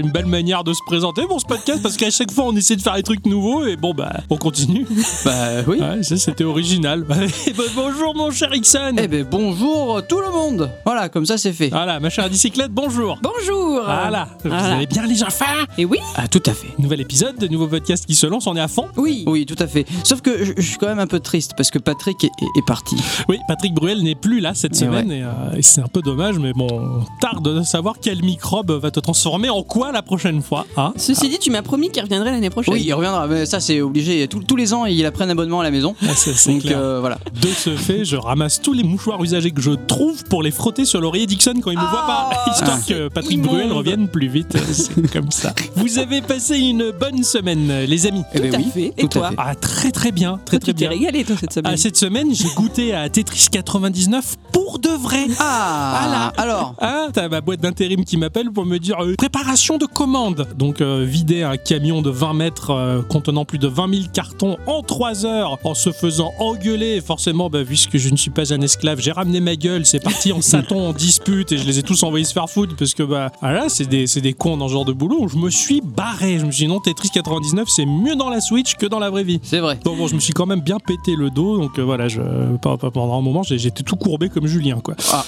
une belle manière de se présenter pour ce podcast parce qu'à chaque fois on essaie de faire des trucs nouveaux et bon bah on continue. Bah oui. Ouais, ça c'était original. Eh ben, bonjour mon cher Ixon. Eh ben bonjour tout le monde. Voilà, comme ça c'est fait. Voilà, ma chère bicyclette, bonjour. Bonjour Voilà, vous Voilà. allez bien les enfants? Et oui Ah tout à fait. Nouvel épisode, de nouveau podcast qui se lance, on est à fond? Oui Oui, tout à fait. Sauf que je, je suis quand même un peu triste parce que Patrick est, est- est parti. Oui, Patrick Bruel n'est plus là cette Et semaine et, euh, et c'est un peu dommage, mais bon, on tarde de savoir quel microbe va te transformer en quoi la prochaine fois. Hein Ceci dit, tu m'as promis qu'il reviendrait l'année prochaine. Oui, il reviendra. Mais ça c'est obligé. Tous- tous les ans, il a pris un abonnement à la maison. Ah, c'est c'est Donc clair. euh, voilà. De ce fait, je ramasse tous les mouchoirs usagés que je trouve pour les frotter sur l'oreiller Dixon quand il me voit pas, histoire que Patrick immonde. Bruel revienne plus vite. C'est comme ça. Vous avez passé une bonne semaine, les amis. Eh ben Tout à oui, fait. Et tout à toi fait. Ah, très très bien, très Toi, très tu t'es bien. régalé toi cette semaine. Ah, cette semaine, j'ai goûté à Tetris 99 pour de vrai. Ah alors. Ah, t'as ma boîte d'intérim qui m'appelle pour me dire euh, préparation de commande. Donc euh, vider un camion de 20 mètres euh, contenant plus de 20 000 cartons en 3 heures en se faisant engueuler. Forcément, bah, puisque je ne suis pas un esclave, j'ai ramené ma gueule. C'est parti en Satan en dispute et je les ai tous envoyés se faire foutre parce que bah voilà, c'est des, des cons dans ce genre de boulot. Je me suis barré. Je me suis dit non, Tetris 99, c'est mieux dans la Switch que dans la vraie vie. C'est vrai. Donc bon, je me suis quand même bien pété le dos, donc euh, voilà, je, pendant un moment, j'étais tout courbé comme Julien, quoi. Ah.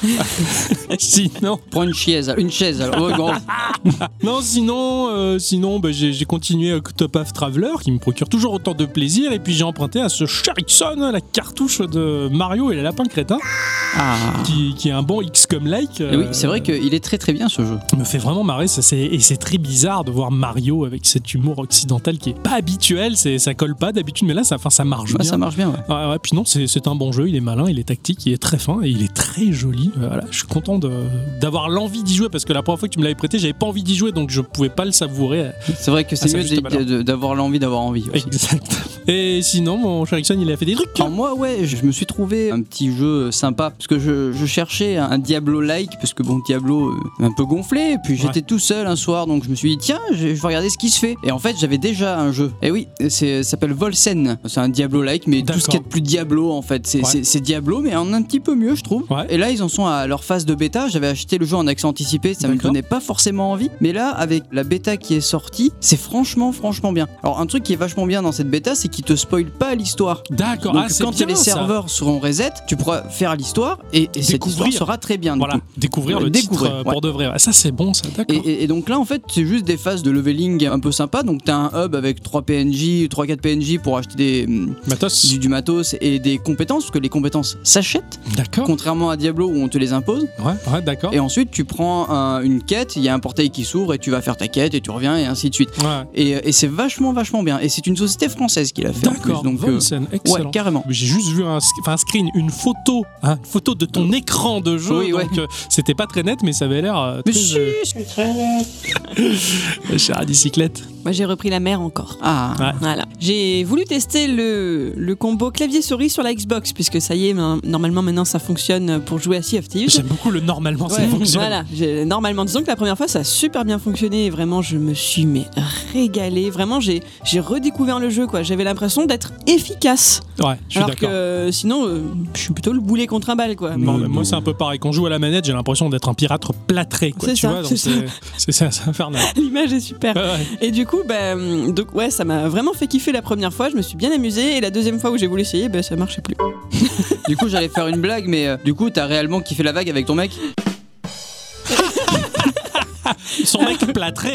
sinon, Prends une chaise, une chaise. Alors. Ouais, bon. non, sinon, euh, sinon, bah, j'ai continué avec Top of Traveler, qui me procure toujours autant de plaisir, et puis j'ai emprunté à ce Sherrickson, la cartouche de Mario et les lapins crétins, Ah. qui, qui est un bon XCOM-like. Et oui, euh, c'est vrai qu'il est très très bien ce jeu. me fait vraiment marrer ça, et c'est très bizarre de voir Mario avec cet humour occidental qui est pas habituel c'est ça colle pas d'habitude mais là ça, enfin, ça marche bien ça marche bien. Ouais. Ouais, ouais, puis non, c'est un bon jeu, il est malin, il est tactique, il est très fin et il est très joli. Euh, Voilà, je suis content d'avoir l'envie d'y jouer parce que la première fois que tu me l'avais prêté, j'avais pas envie d'y jouer donc je pouvais pas le savourer. C'est vrai que c'est mieux d'avoir l'envie d'avoir envie. Exact. Et sinon, mon cher Ixon, il a fait des trucs. Alors moi ouais, je me suis trouvé un petit jeu sympa parce que je, je cherchais un Diablo-like parce que bon Diablo euh, un peu gonflé et puis j'étais tout seul un soir donc je me suis dit tiens je, je vais regarder ce qui se fait et en fait j'avais déjà un jeu et oui c'est ça s'appelle Volsen c'est un Diablo-like mais tout ce qui est de plus Diablo en fait c'est Ouais. Diablo mais en un petit peu mieux je trouve Ouais. et là ils en sont à leur phase de bêta j'avais acheté le jeu en accès anticipé ça me donnait pas forcément envie mais là avec la bêta qui est sortie c'est franchement franchement bien alors un truc qui est vachement bien dans cette bêta c'est qu'il te spoil pas l'histoire D'accord, ah, quand bien les ça. serveurs seront reset, tu pourras faire l'histoire et, et cette histoire sera très bien. Voilà, coup. découvrir le découvrir, titre euh, pour de vrai. Ah, Ça, c'est bon, ça, d'accord. Et, et- et donc là en fait c'est juste des phases de leveling un peu sympa donc t'as un hub avec 3 PNJ 3-4 PNJ pour acheter des, hum, Matos. du, du matos et des compétences parce que les compétences s'achètent D'accord. contrairement à Diablo où on te les impose Ouais, ouais, d'accord. et ensuite tu prends un- une quête il y a un portail qui s'ouvre et tu vas faire ta quête et tu reviens et ainsi de suite Ouais. et, et c'est vachement vachement bien et c'est une société française qui l'a fait en plus, D'accord, donc euh, excellent. ouais carrément J'ai juste vu un, sc- enfin, un screen, une photo, hein, une photo de ton écran de jeu. Oui, ouais. donc euh, c'était pas très net, mais ça avait l'air euh, mais très. euh, c'est- chère bicyclette. Moi j'ai repris la mer encore. ah Ouais. Voilà. J'ai voulu tester le, le combo clavier-souris sur la Xbox, puisque ça y est, ma- normalement maintenant ça fonctionne pour jouer à Sea of Thieves. J'aime beaucoup le normalement, ça fonctionne. Voilà, normalement, disons que la première fois ça a super bien fonctionné et vraiment je me suis mais régalé. Vraiment, j'ai j'ai redécouvert le jeu quoi. J'avais l'impression d'être efficace. Ouais, je suis Alors que sinon, euh, je suis plutôt le boulet contre un bal quoi. Non, Mais- mais moi c'est un peu pareil. Quand je joue à la manette, j'ai l'impression d'être un pirate plâtré. quoi, C'est tu ça, c'est ça. c'est infernal. L'image est super. Ouais, ouais. Et du coup, bah, donc ouais, ça m'a vraiment fait kiffer la première fois. Je me suis bien amusé et la deuxième fois où j'ai voulu essayer, bah, ça marchait plus. Du coup, j'allais faire une blague, mais euh, du coup, t'as réellement kiffé la vague avec ton mec? Son mec plâtré.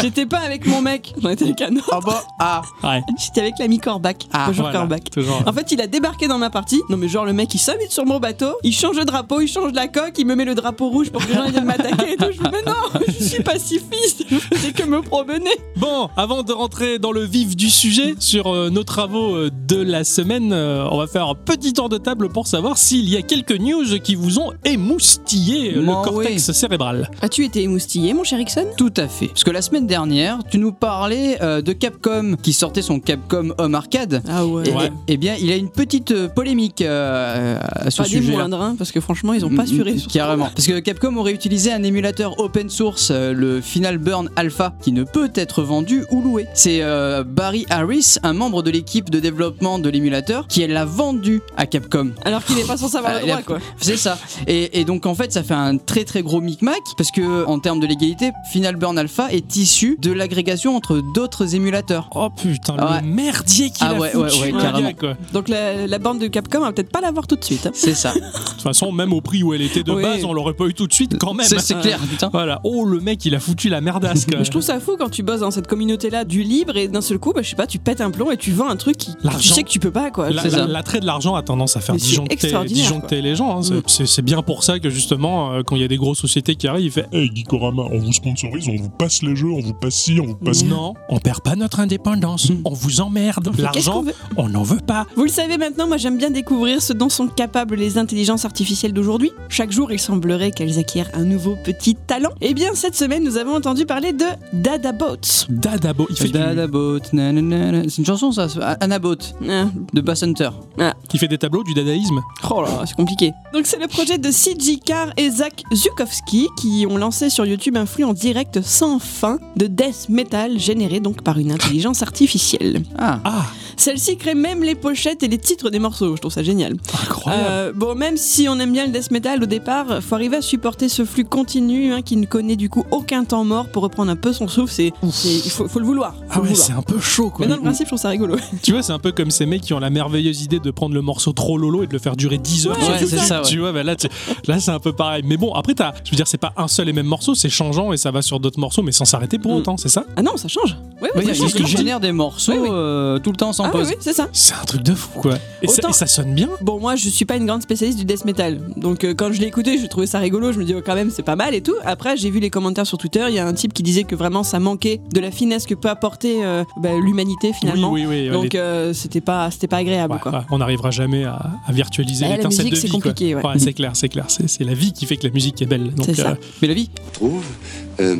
J'étais pas avec mon mec, j'en étais avec un autre. Ah bah, ah Ouais, J'étais avec l'ami Corbac. Ah, Bonjour voilà, Corbac. toujours. En fait, il a débarqué dans ma partie. Non, mais genre, le mec, il s'invite sur mon bateau, il change de drapeau, il change la coque, il me met le drapeau rouge pour que les gens viennent m'attaquer et tout. Je me dis, mais non, je suis pacifiste, je faisais que me promener. Bon, avant de rentrer dans le vif du sujet sur euh, nos travaux euh, de la semaine, euh, on va faire un petit tour de table pour savoir s'il y a quelques news qui vous ont émoustillé le Moi, cortex cérébral. As-tu été émoustillé, mon cher Ixon? Tout à fait. Parce que la semaine dernière, tu nous parlais euh, de Capcom qui sortait son Capcom Home Arcade. Ah ouais. Et, Ouais. et- eh bien, il a une petite euh, polémique euh, à ce Pas des sujet. moindres, hein, parce que franchement, ils ont pas Mm, assuré. mm, sur ça. Carrément. Parce que Capcom aurait utilisé un émulateur open source, euh, le Final Burn Alpha, qui ne peut être vendu ou loué. C'est euh, Barry Harris, un membre de l'équipe de développement de l'émulateur, qui l'a vendu à Capcom. Alors qu'il est pas censé avoir Ah, le droit, quoi. C'est ça. Et, et donc en fait, ça fait un très très gros micmac parce que en termes de l'égalité, Final Burn Alpha est issu de l'agrégation entre d'autres émulateurs. Oh putain, Ouais. le merdier qu'il Ah a ouais, foutu, ouais, carrément. gars. Donc la, la bande de Capcom va peut-être pas l'avoir tout de suite. hein. C'est ça. De toute façon, même au prix où elle était de Oui. base, on l'aurait pas eu tout de suite quand même. C'est clair, putain. Voilà. Oh, le mec, il a foutu la merdasse. je trouve ça fou quand tu bosses dans cette communauté-là du libre et d'un seul coup, bah, je sais pas, tu pètes un plomb et tu vends un truc qui, tu sais que tu peux pas quoi. L'attrait de l'argent a tendance à faire disjoncter, les gens. hein. C'est- Mm. C'est bien pour ça que justement, euh, quand il y a des grosses sociétés qui arrivent, il fait Hey On vous sponsorise, on vous passe les jeux, on vous passe ci, on vous passe Non, on perd pas notre indépendance. Mm. On vous emmerde. L'argent, on n'en veut pas. Vous le savez maintenant, moi j'aime bien découvrir ce dont sont capables les intelligences artificielles d'aujourd'hui. Chaque jour, il semblerait qu'elles acquièrent un nouveau petit talent. Et bien cette semaine, nous avons entendu parler de Dadabots. Dadabo, il fait, du- Dadabot, nanana. c'est une chanson ça, Anabot Ah, de Bass Hunter. il fait des tableaux, du dadaïsme. Oh là, c'est compliqué. Donc c'est le projet de CG Carr et Zach Zukowski qui ont lancé sur YouTube un flux en direct sans fin de death metal généré donc par une intelligence artificielle. Ah, Ah, Celle-ci crée même les pochettes et les titres des morceaux, je trouve ça génial. incroyable. Euh, bon, même si on aime bien le death metal au départ, faut arriver à supporter ce flux continu hein, qui ne connaît du coup aucun temps mort pour reprendre un peu son souffle. C'est, il faut, faut le vouloir. faut ah ouais, c'est un peu chaud quoi. Mais dans le principe, je trouve ça rigolo. Tu vois, c'est un peu comme ces mecs qui ont la merveilleuse idée de prendre le morceau trop lolo et de le faire durer 10 heures Ouais, sur c'est ça, ouais. Tu vois, bah là, tu- là c'est un peu pareil. Mais bon, après, t'as- je veux dire, c'est pas un seul et même morceau, c'est changeant et ça va sur d'autres morceaux, mais sans s'arrêter pour Mm. autant, c'est ça? Ah non, ça change. Oui, Oui, oui, ça il, change. il génère des morceaux Oui, oui. euh, tout le temps sans Ah oui, pause. oui, c'est ça. C'est un truc de fou, quoi. Et, ça, et ça sonne bien. Bon, moi, je suis pas une grande spécialiste du death metal. Donc, euh, quand je l'ai écouté, je trouvais ça rigolo. Je me dis, oh, quand même, c'est pas mal et tout. Après, j'ai vu les commentaires sur Twitter. Il y a un type qui disait que vraiment, ça manquait de la finesse que peut apporter euh, bah, l'humanité finalement. Oui, oui, oui. Donc, les- euh, c'était pas, c'était pas agréable, Ouais, quoi. ouais, on n'arrivera jamais à, à virtualiser Bah, la l'étincelle de musique, c'est vie. quoi. compliqué, ouais. c'est clair, c'est clair. C'est c'est la vie qui fait que la musique est belle. Donc, C'est ça. Mais la vie trouve euh,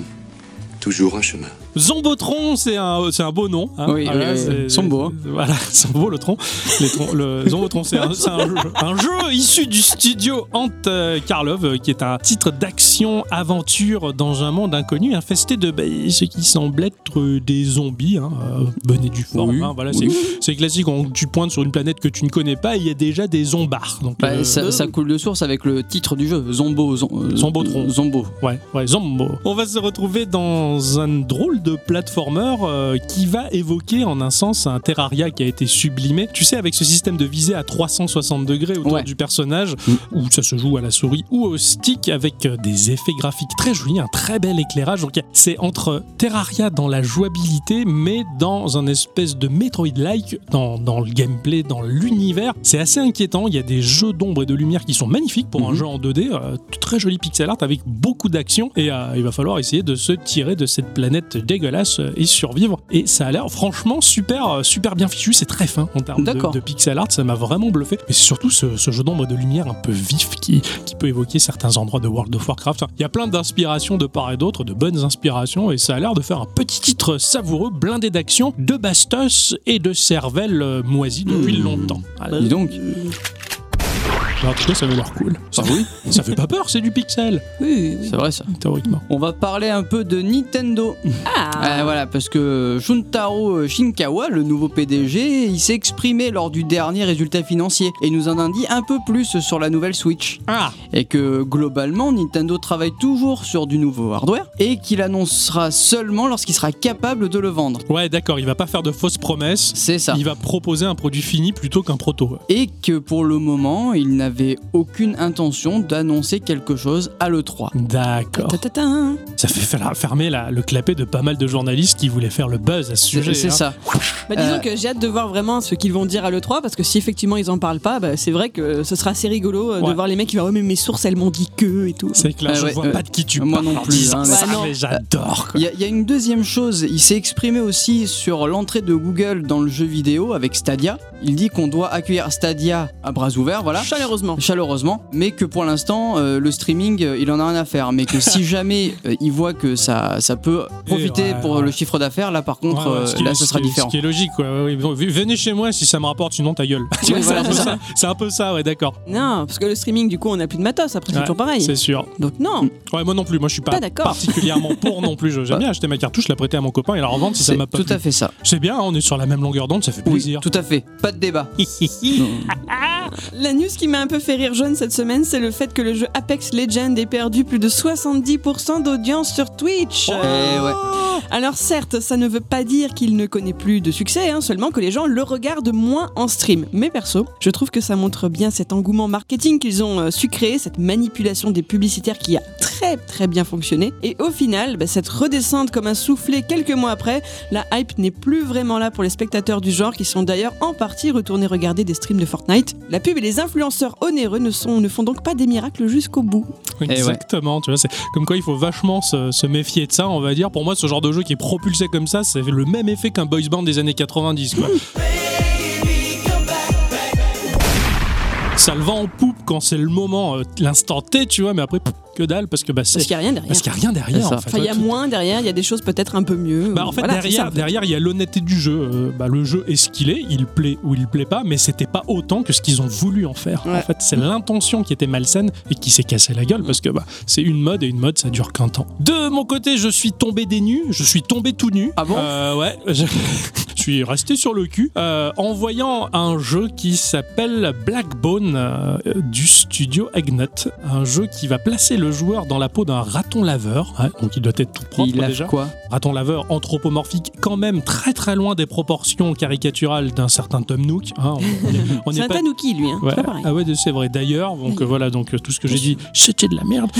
toujours un chemin. Zombotron, c'est un, c'est un beau nom. hein. Oui, oui, oui. c'est- Sombo, hein. Voilà, Sombo, le tronc. Les troncs- le Zombotron, c'est un, c'est un jeu, un jeu issu du studio Ant euh, Karlov, euh, qui est un titre d'action-aventure dans un monde inconnu, infesté de bah, ce qui semble être des zombies, hein, euh, bonnet du forme. Oui. hein, voilà, c'est- c'est classique. On- tu pointes sur une planète que tu ne connais pas, et il y a déjà des zombards. Donc, Bah, euh, ça, ça coule de source avec le titre du jeu, Zombo. Zom- Zombotron. Zombo. Ouais, ouais, Zombo. On va se retrouver dans un drôle de platformer euh, qui va évoquer en un sens un Terraria qui a été sublimé. Tu sais, avec ce système de visée à 360 degrés autour Ouais. du personnage, Mm. où ça se joue à la souris ou au stick avec euh, des effets graphiques très jolis, un très bel éclairage. Donc c'est entre Terraria dans la jouabilité, mais dans un espèce de Metroid-like dans, dans le gameplay, dans l'univers. C'est assez inquiétant. Il y a des jeux d'ombre et de lumière qui sont magnifiques pour un Mhm. jeu en 2D, euh, très joli pixel art avec beaucoup d'action. Et euh, il va falloir essayer de se tirer de cette planète dégueulasse euh, et survivre. Et ça a l'air franchement super, euh, super bien fichu. C'est très fin en termes de, pixel art. Ça m'a vraiment bluffé. Mais c'est surtout ce, ce jeu d'ombre de lumière un peu vif qui, qui peut évoquer certains endroits de World of Warcraft. Il y a plein d'inspirations de part et d'autre, de bonnes inspirations. Et ça a l'air de faire un petit titre savoureux, blindé d'action, de bastos et de cervelle euh, moisie depuis longtemps. Voilà. Dis donc. En tout cas, ça avait l'air cool. Ça, Ah oui, ça fait pas peur, c'est du pixel, Oui, oui. c'est vrai ça. théoriquement. On va parler un peu de Nintendo. Ah, Euh, voilà, parce que Shuntaro Shinkawa, le nouveau PDG, il s'est exprimé lors du dernier résultat financier et nous en a dit un peu plus sur la nouvelle Switch. Ah Et que globalement, Nintendo travaille toujours sur du nouveau hardware et qu'il annoncera seulement lorsqu'il sera capable de le vendre. Ouais, d'accord, il va pas faire de fausses promesses. C'est ça. Il va proposer un produit fini plutôt qu'un proto. Et que pour le moment, il n'avait aucune intention d'annoncer quelque chose à l'E3. D'accord. Ça fait fer- fermer la- le clapet de pas mal de journalistes qui voulaient faire le buzz à ce sujet. c'est hein. ça. Bah, disons Euh, que j'ai hâte de voir vraiment ce qu'ils vont dire à l'E3 parce que si effectivement ils en parlent pas, bah, c'est vrai que ce sera assez rigolo euh, Ouais. de voir les mecs qui vont dire, Ouais, mais mes sources elles m'ont dit que et tout. C'est clair, Ah je ouais, vois euh, pas de qui tu moi parles non en plus, hein, ça, mais- non. j'adore. quoi. Il y, y a une deuxième chose, il s'est exprimé aussi sur l'entrée de Google dans le jeu vidéo avec Stadia. Il dit qu'on doit accueillir Stadia à bras ouverts, voilà. Chaleureusement. Chaleureusement, mais que pour l'instant, euh, le streaming, euh, il en a rien à faire. Mais que si jamais euh, il voit que ça, ça peut profiter ouais, pour ouais. le chiffre d'affaires, là par contre, Ouais, ouais, euh, ce qui- là, ce sera qui différent. Ce qui est logique, quoi. Venez chez moi si ça me rapporte, sinon ta gueule. C'est voilà, un peu c'est ça. ça. C'est un peu ça, ouais, d'accord. Non, parce que le streaming du coup on a plus de matos après c'est Ouais, toujours pareil. C'est sûr. Donc non. Ouais, moi non plus. Moi, je suis pas, particulièrement pour non plus. J'aime bien acheter ma cartouche, la prêter à mon copain et la revendre si ça m'a pas tout plu. à fait ça. C'est bien, hein, on est sur la même longueur d'onde, ça fait plaisir. tout à fait. Pas de débat. La news qui m'a un peu fait rire jaune cette semaine, c'est le fait que le jeu Apex Legends ait perdu plus de 70% d'audience sur Twitch. Eh ouais. Alors certes, ça ne veut pas dire qu'il ne connaît plus de succès, hein, seulement que les gens le regardent moins en stream. Mais perso, je trouve que ça montre bien cet engouement marketing qu'ils ont euh, su créer, cette manipulation des publicitaires qui a très très bien fonctionné. Et au final, bah, cette redescente comme un soufflet quelques mois après, la hype n'est plus vraiment là pour les spectateurs du genre qui sont d'ailleurs en partie retournés regarder des streams de Fortnite. La pub et les influenceurs onéreux ne, sont, ne font donc pas des miracles jusqu'au bout. ouais. Exactement, tu vois, c'est comme quoi il faut vachement se, se méfier de ça, on va dire. Pour moi, ce genre de jeu qui est propulsé comme ça, ça fait le même effet qu'un boys band des années 90, quoi. Ça le vend en poupe quand c'est le moment, euh, l'instant T, tu vois, mais après, pff, que dalle, parce que bah, c'est. Parce qu'il n'y a rien derrière. Parce qu'il n'y a rien derrière, en fait. Enfin, il y a Tout- moins derrière, il y a des choses peut-être un peu mieux. Bah, en fait, Voilà, derrière, ça, en fait. derrière, il y a l'honnêteté du jeu. Euh, bah, le jeu est ce qu'il est, il plaît ou il plaît pas, mais c'était pas autant que ce qu'ils ont voulu en faire. En fait, c'est l'intention qui était malsaine et qui s'est cassé la gueule parce que bah, c'est une mode et une mode, ça dure qu'un temps. De mon côté, je suis tombé des nus, je suis tombé tout nu. Ah bon? Euh, Ouais, je... je suis resté sur le cul euh, en voyant un jeu qui s'appelle Blackbone euh, du studio Eggnut. Un jeu qui va placer le joueur dans la peau d'un raton laveur. Donc il doit être tout propre Il lave déjà quoi? Raton laveur anthropomorphique, quand même très très loin des proportions caricaturales d'un certain Tom Nook. hein. on on est- on C'est un pas. tanuki, lui. Hein. Ouais. C'est pas pareil. Ah ouais, c'est vrai. D'ailleurs, donc voilà, donc tout ce que j'ai dit, c'était de la merde.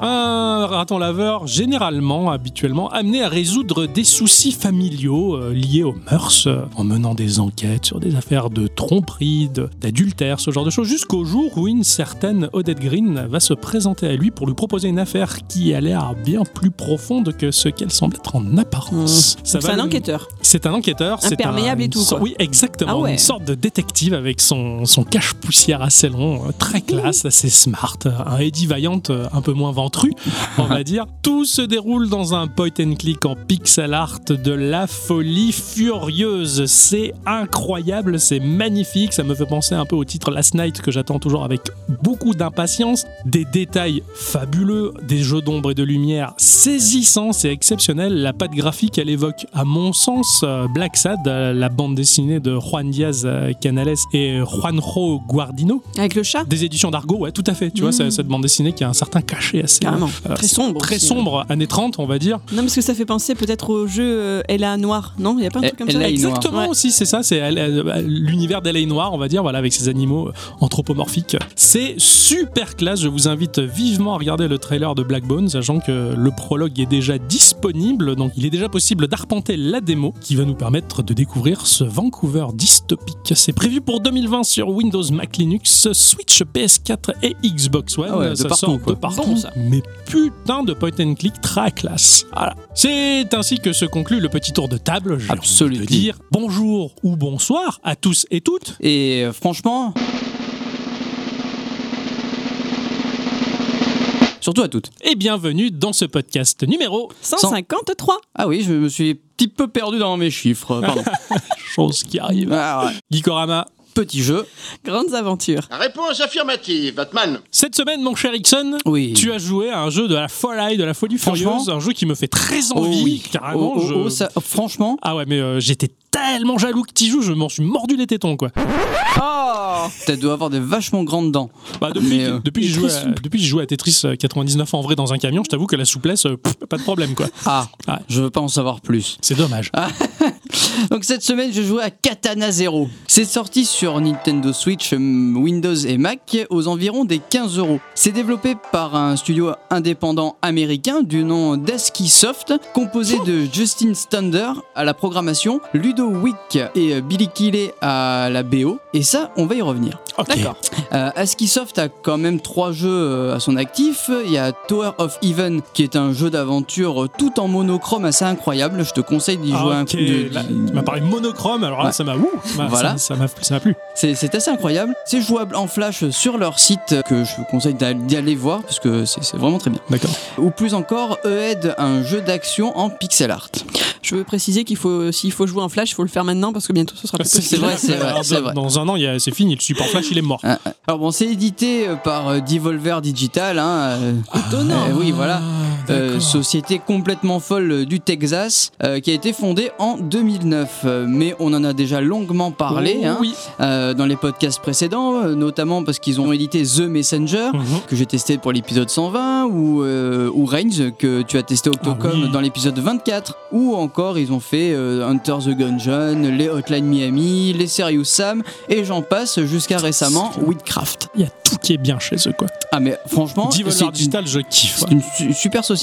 Un raton laveur, généralement, habituellement, amené à résoudre des soucis familiaux euh, liés aux mœurs, euh, en menant des enquêtes sur des affaires de tromperie, d'adultère, ce genre de choses, jusqu'au jour où une certaine Odette Green va se présenter à lui pour lui proposer une affaire qui a l'air bien plus profonde que ce qu'elle semble être en apparence. Donc, C'est un enquêteur. c'est un enquêteur. Imperméable un- et tout, quoi. Oui, exactement. Ah ouais. Une sorte de détective avec son, son cache-poussière assez long, euh, très classe, assez smart. euh, Un Eddie Valiant euh, un peu moins ventru, on va dire. Tout se déroule dans un point and click en pixel art de la folie furieuse. C'est incroyable, c'est magnifique. Ça me fait penser un peu au titre Last Night que j'attends toujours avec beaucoup d'impatience. Des détails fabuleux, des jeux d'ombre et de lumière saisissants, c'est exceptionnel. La patte graphique, elle évoque, à mon sens, euh, Black Sad, euh, la bande dessinée de Juan Diaz euh, Canales et Juanjo Guardino, Avec le chat des éditions d'Argo, ouais, tout à fait. Tu vois, Mm. c'est- cette bande dessinée qui a un certain cachet assez. Carrément. euh, Très sombre. Très aussi. sombre, années 30, on va dire. Non, parce que ça fait penser peut-être au jeu Ella Noir. Non, il n'y a pas un truc comme Ella ça. Exactement Ouais. aussi, c'est ça, c'est l'univers d'L.A. Noir, on va dire, voilà, avec ses animaux anthropomorphiques. C'est super classe, je vous invite vivement à regarder le trailer de Blackbone, sachant que le prologue est déjà disponible, donc il est déjà possible d'arpenter la démo qui va nous permettre de découvrir ce Vancouver dystopique. C'est prévu pour 2020 sur Windows, Mac, Linux, Switch, PS4 et Xbox One. Ah ouais, de ça partout, sort quoi. de partout. Bon, ça. Mais putain de point and click très classe. Voilà. C'est ainsi que se conclut le petit tour de table. J'ai envie de Absolument. dire bonjour ou bonsoir à tous et toutes. Et euh, franchement. Surtout à toutes. Et bienvenue dans ce podcast numéro 153. Ah oui, je me suis un petit peu perdu dans mes chiffres. Pardon. chose qui arrive. Ah, ouais. Gikorama. Petit jeu. Grandes aventures. Réponse affirmative, Batman. Cette semaine, mon cher Ixon, Oui. tu as joué à un jeu de la folie, de la folie furieuse, un jeu qui me fait très Oh envie, oui. carrément. Oh, oh, je- oh, ça- franchement, Ah ouais, mais euh, j'étais tellement jaloux que tu joues, je m'en suis mordu les tétons, quoi. Oh tu dois avoir des vachement grandes dents. Bah, depuis, euh, depuis, que joué très à- depuis que j'ai joué à Tetris euh, 99 en vrai dans un camion, je t'avoue que la souplesse, euh, pff, pas de problème, quoi. Ah, Ouais. je veux pas en savoir plus. C'est dommage. Donc cette semaine, je jouais à Katana Zero. C'est sorti sur Nintendo Switch, Windows et Mac aux environs des 15 euros. C'est développé par un studio indépendant américain du nom d'Aski Soft, composé de Justin Stunder à la programmation, Ludo Wick et euh, Billy Keeley à la BO. Et ça, on va y revenir. Ok. D'accord. Euh, ASCII Soft a quand même trois jeux euh, à son actif. Il y a Tower of Even, qui est un jeu d'aventure euh, tout en monochrome assez incroyable. Je te conseille d'y Ah, jouer un coup. de- là, tu m'as parlé monochrome, alors là, Ouais. ça m'a ouh, ça m'a- Voilà. ça- m'a ça m'a plu. C'est assez incroyable. C'est jouable en flash sur leur site que je vous conseille d'a- d'y aller voir parce que c'est c'est vraiment très bien. D'accord. Ou plus encore, E-Head, un jeu d'action en pixel art. Je veux préciser qu'il faut, s'il faut jouer en flash, il faut le faire maintenant parce que bientôt ce sera plus c'est possible. vrai, c'est vrai, c'est dans- vrai. Dans un an, c'est fini. Le support flash, il est mort. Ah, ah. Alors bon, c'est édité euh, par euh, Devolver Digital. Hein, euh, Étonnant. euh, oui, voilà. Euh, société complètement folle euh, du Texas euh, qui a été fondée en 2009. Euh, mais on en a déjà longuement parlé Oh, hein, oui. dans les podcasts précédents, notamment parce qu'ils ont édité The Messenger. Mhm. que j'ai testé pour l'épisode 120 ou, ou Reigns que tu as testé Octocom Ah oui. dans l'épisode 24 ou encore ils ont fait Hunter the Gungeon, les Hotline Miami, les Serious Sam et j'en passe jusqu'à récemment Witcraft. Il y a tout qui est bien chez eux, quoi. Ah mais franchement Devolver une- Digital, je kiffe. c'est une su- super société.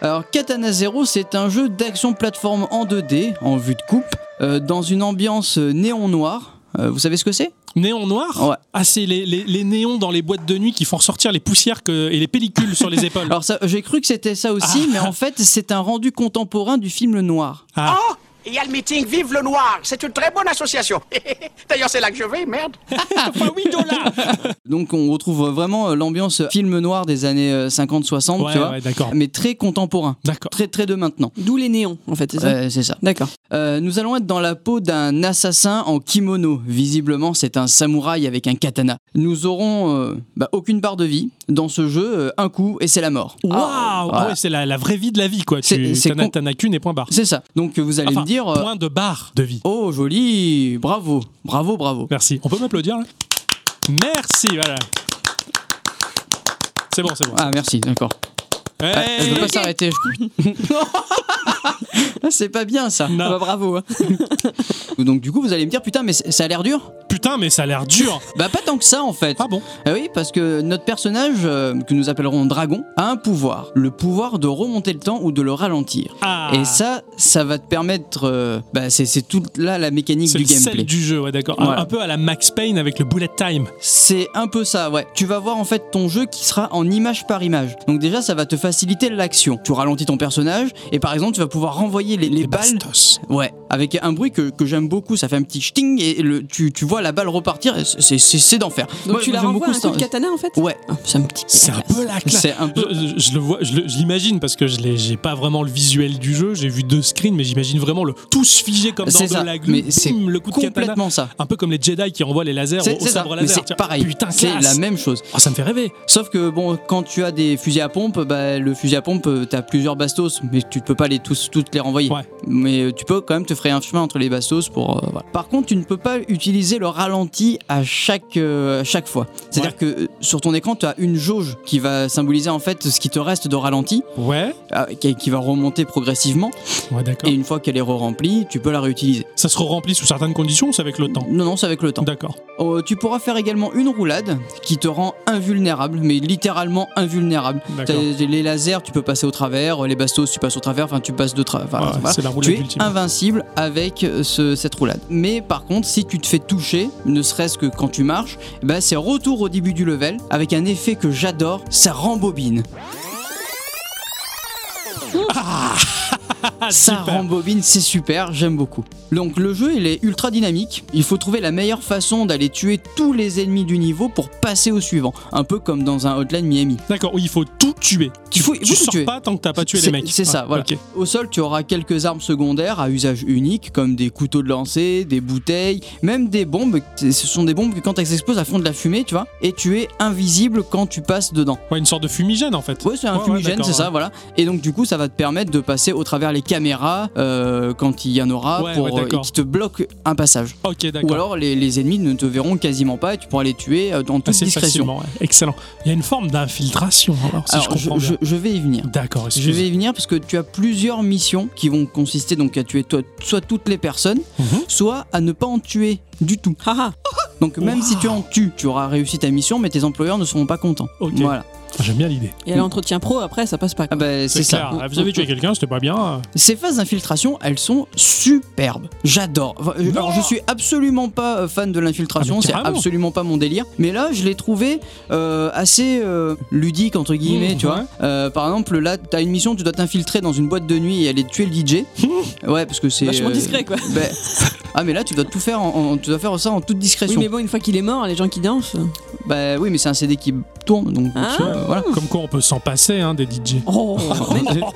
Alors Katana Zero, c'est un jeu d'action plateforme en 2D, en vue de coupe, euh, dans une ambiance néon noir. Euh, vous savez ce que c'est? Néon noir? Ouais. Ah, c'est les, les- les néons dans les boîtes de nuit qui font ressortir les poussières que- et les pellicules sur les épaules. Alors ça, j'ai cru que c'était ça aussi, mais en fait c'est un rendu contemporain du film Le Noir. Ah. Oh Il y a le meeting Vive le Noir C'est une très bonne association D'ailleurs, c'est là que je vais, merde Enfin, oui, dollars Donc on retrouve vraiment euh, l'ambiance film noir des années euh, 50-60, Ouais, tu vois, ouais, d'accord. mais très contemporain, D'accord. très très de maintenant. D'où les néons, en fait, c'est ça Euh, c'est ça. D'accord. Euh, nous allons être dans la peau d'un assassin en kimono. Visiblement, c'est un samouraï avec un katana. Nous aurons euh, bah, aucune barre de vie. Dans ce jeu, euh, un coup et c'est la mort. Waouh Ah, voilà. ouais, C'est la, la vraie vie de la vie, quoi. C'est- Tu c'est t'en as- con- t'en as qu'une et point barre. C'est ça. Donc vous allez Enfin, dire... euh, point de barre de vie. Oh, joli Bravo Bravo, bravo Merci. On peut m'applaudir, là? Merci, voilà. C'est bon, c'est bon. Ah, merci, d'accord. Hey Ah, elle veut pas s'arrêter. Ah, c'est pas bien ça. Non. Ah bah, bravo. hein. Donc du coup, vous allez me dire, putain, mais ça a l'air dur Putain, mais ça a l'air dur. Bah pas tant que ça en fait. Ah bon? Ah oui, parce que notre personnage, euh, que nous appellerons Dragon, a un pouvoir. Le pouvoir de remonter le temps ou de le ralentir. Ah. Et ça, ça va te permettre... euh, bah c'est c'est toute là la mécanique C'est du le gameplay. du jeu, ouais, d'accord. Un- Voilà. Un peu à la Max Payne avec le bullet time. C'est un peu ça, ouais. Tu vas voir en fait ton jeu qui sera en image par image. Donc déjà, ça va te faciliter l'action. Tu ralentis ton personnage et par exemple, tu vas pouvoir renvoyer les, les balles. bastos. Ouais, avec un bruit que, que j'aime beaucoup. Ça fait un petit sting et le, tu, tu vois la balle repartir. c'est- C'est c'est d'enfer. Donc Moi, tu la renvoies beaucoup un coup de katana, en fait? Ouais, Ah, C'est un petit peu C'est un peu la classe. c'est un peu. Je, je- je le vois, je l'imagine parce que je j'ai pas vraiment le visuel du jeu. J'ai vu deux screens, mais j'imagine vraiment le tous figé comme dans de ça, la mais c'est le coup de katana. complètement ça. Un peu comme les Jedi qui envoient les lasers C'est au, sabre laser. c'est pareil. Putain, C'est la même chose. Oh, ça me fait rêver. Sauf que bon, quand tu as des fusils à pompe, bah, le fusil à pompe, euh, t'as plusieurs bastos, mais tu peux pas les tous toutes les renvoyer. Ouais. Mais euh, tu peux quand même te frayer un chemin entre les bastos pour. euh, voilà. Par contre, tu ne peux pas utiliser le ralenti à chaque euh, à chaque fois. C'est-à-dire que sur ton écran, tu as une jauge qui va symboliser en fait ce qui te reste de ralenti, Ouais. euh, qui, qui va remonter progressivement. Ouais, d'accord. Et une fois qu'elle est re-remplie, tu peux la réutiliser. Ça se remplit sous certaines conditions ou c'est avec le temps? Non, non, c'est avec le temps. D'accord. Euh, tu pourras faire également une roulade qui te rend invulnérable, mais littéralement invulnérable. D'accord. Les lasers, tu peux passer au travers, les bastos, tu passes au travers, enfin tu passes de travers. Ouais, c'est la roulade tu es ultime. invincible avec euh, ce- cette roulade. Mais par contre, si tu te fais toucher, ne serait-ce que quand tu marches, bah, c'est retour au début du level avec un effet que j'adore, ça rembobine. Ah, Ça rembobine, c'est super, j'aime beaucoup. Donc le jeu, il est ultra dynamique. Il faut trouver la meilleure façon d'aller tuer tous les ennemis du niveau pour passer au suivant. Un peu comme dans un Hotline Miami. D'accord, oui, il faut tout tuer. Il faut- tu faut tout sors tuer. pas tant que t'as pas tué les mecs. C'est ça, Ah, voilà. Au sol, tu auras quelques armes secondaires à usage unique, comme des couteaux de lancer, des bouteilles, même des bombes. Ce sont des bombes que quand elles explosent, elles font de la fumée, tu vois. Et tu es invisible quand tu passes dedans. Ouais, une sorte de fumigène en fait. Ouais, c'est un Ouais, fumigène, c'est ça, voilà. Et donc, du coup, ça va te permettre de passer au travers les caméras euh, quand il y en aura Ouais, pour, ouais, euh, et qui te bloquent un passage. Ok, Ou alors, les, les ennemis ne te verront quasiment pas et tu pourras les tuer euh, dans toute Assez discrétion. ouais. Excellent. Il y a une forme d'infiltration, alors, si Alors, je je, comprends bien. je- je vais y venir. D'accord, Je vais y venir parce que tu as plusieurs missions qui vont consister donc à tuer toi- soit toutes les personnes, Mhm. soit à ne pas en tuer du tout. Haha. Donc même Wow. si tu en tues, tu auras réussi ta mission, mais tes employeurs ne seront pas contents. Ok. Voilà. J'aime bien l'idée. Et à l'entretien pro, après, ça passe pas. Ah bah, c'est ça. clair. Ah, Vous avez tué quelqu'un, c'était pas bien. Ces phases d'infiltration, elles sont superbes. J'adore. Je- Alors, je suis absolument pas euh, fan de Ah, l'infiltration, mais c'est absolument pas mon délire. Mais là, je l'ai trouvé euh, assez euh, ludique, entre guillemets, Mmh, tu ouais. vois. Euh, par exemple, là, t'as une mission, tu dois t'infiltrer dans une boîte de nuit et aller tuer le DJ. ouais, parce que c'est. Vachement euh, discret, quoi. ben, ah, mais là, tu dois tout faire, en, en- tu dois faire ça en toute Oui, discrétion. mais bon, une fois qu'il est mort, les gens qui dansent. Bah oui, mais c'est un CD qui tourne. Donc Ah. euh, voilà. Comme quoi on peut s'en passer hein, des DJ. Oh,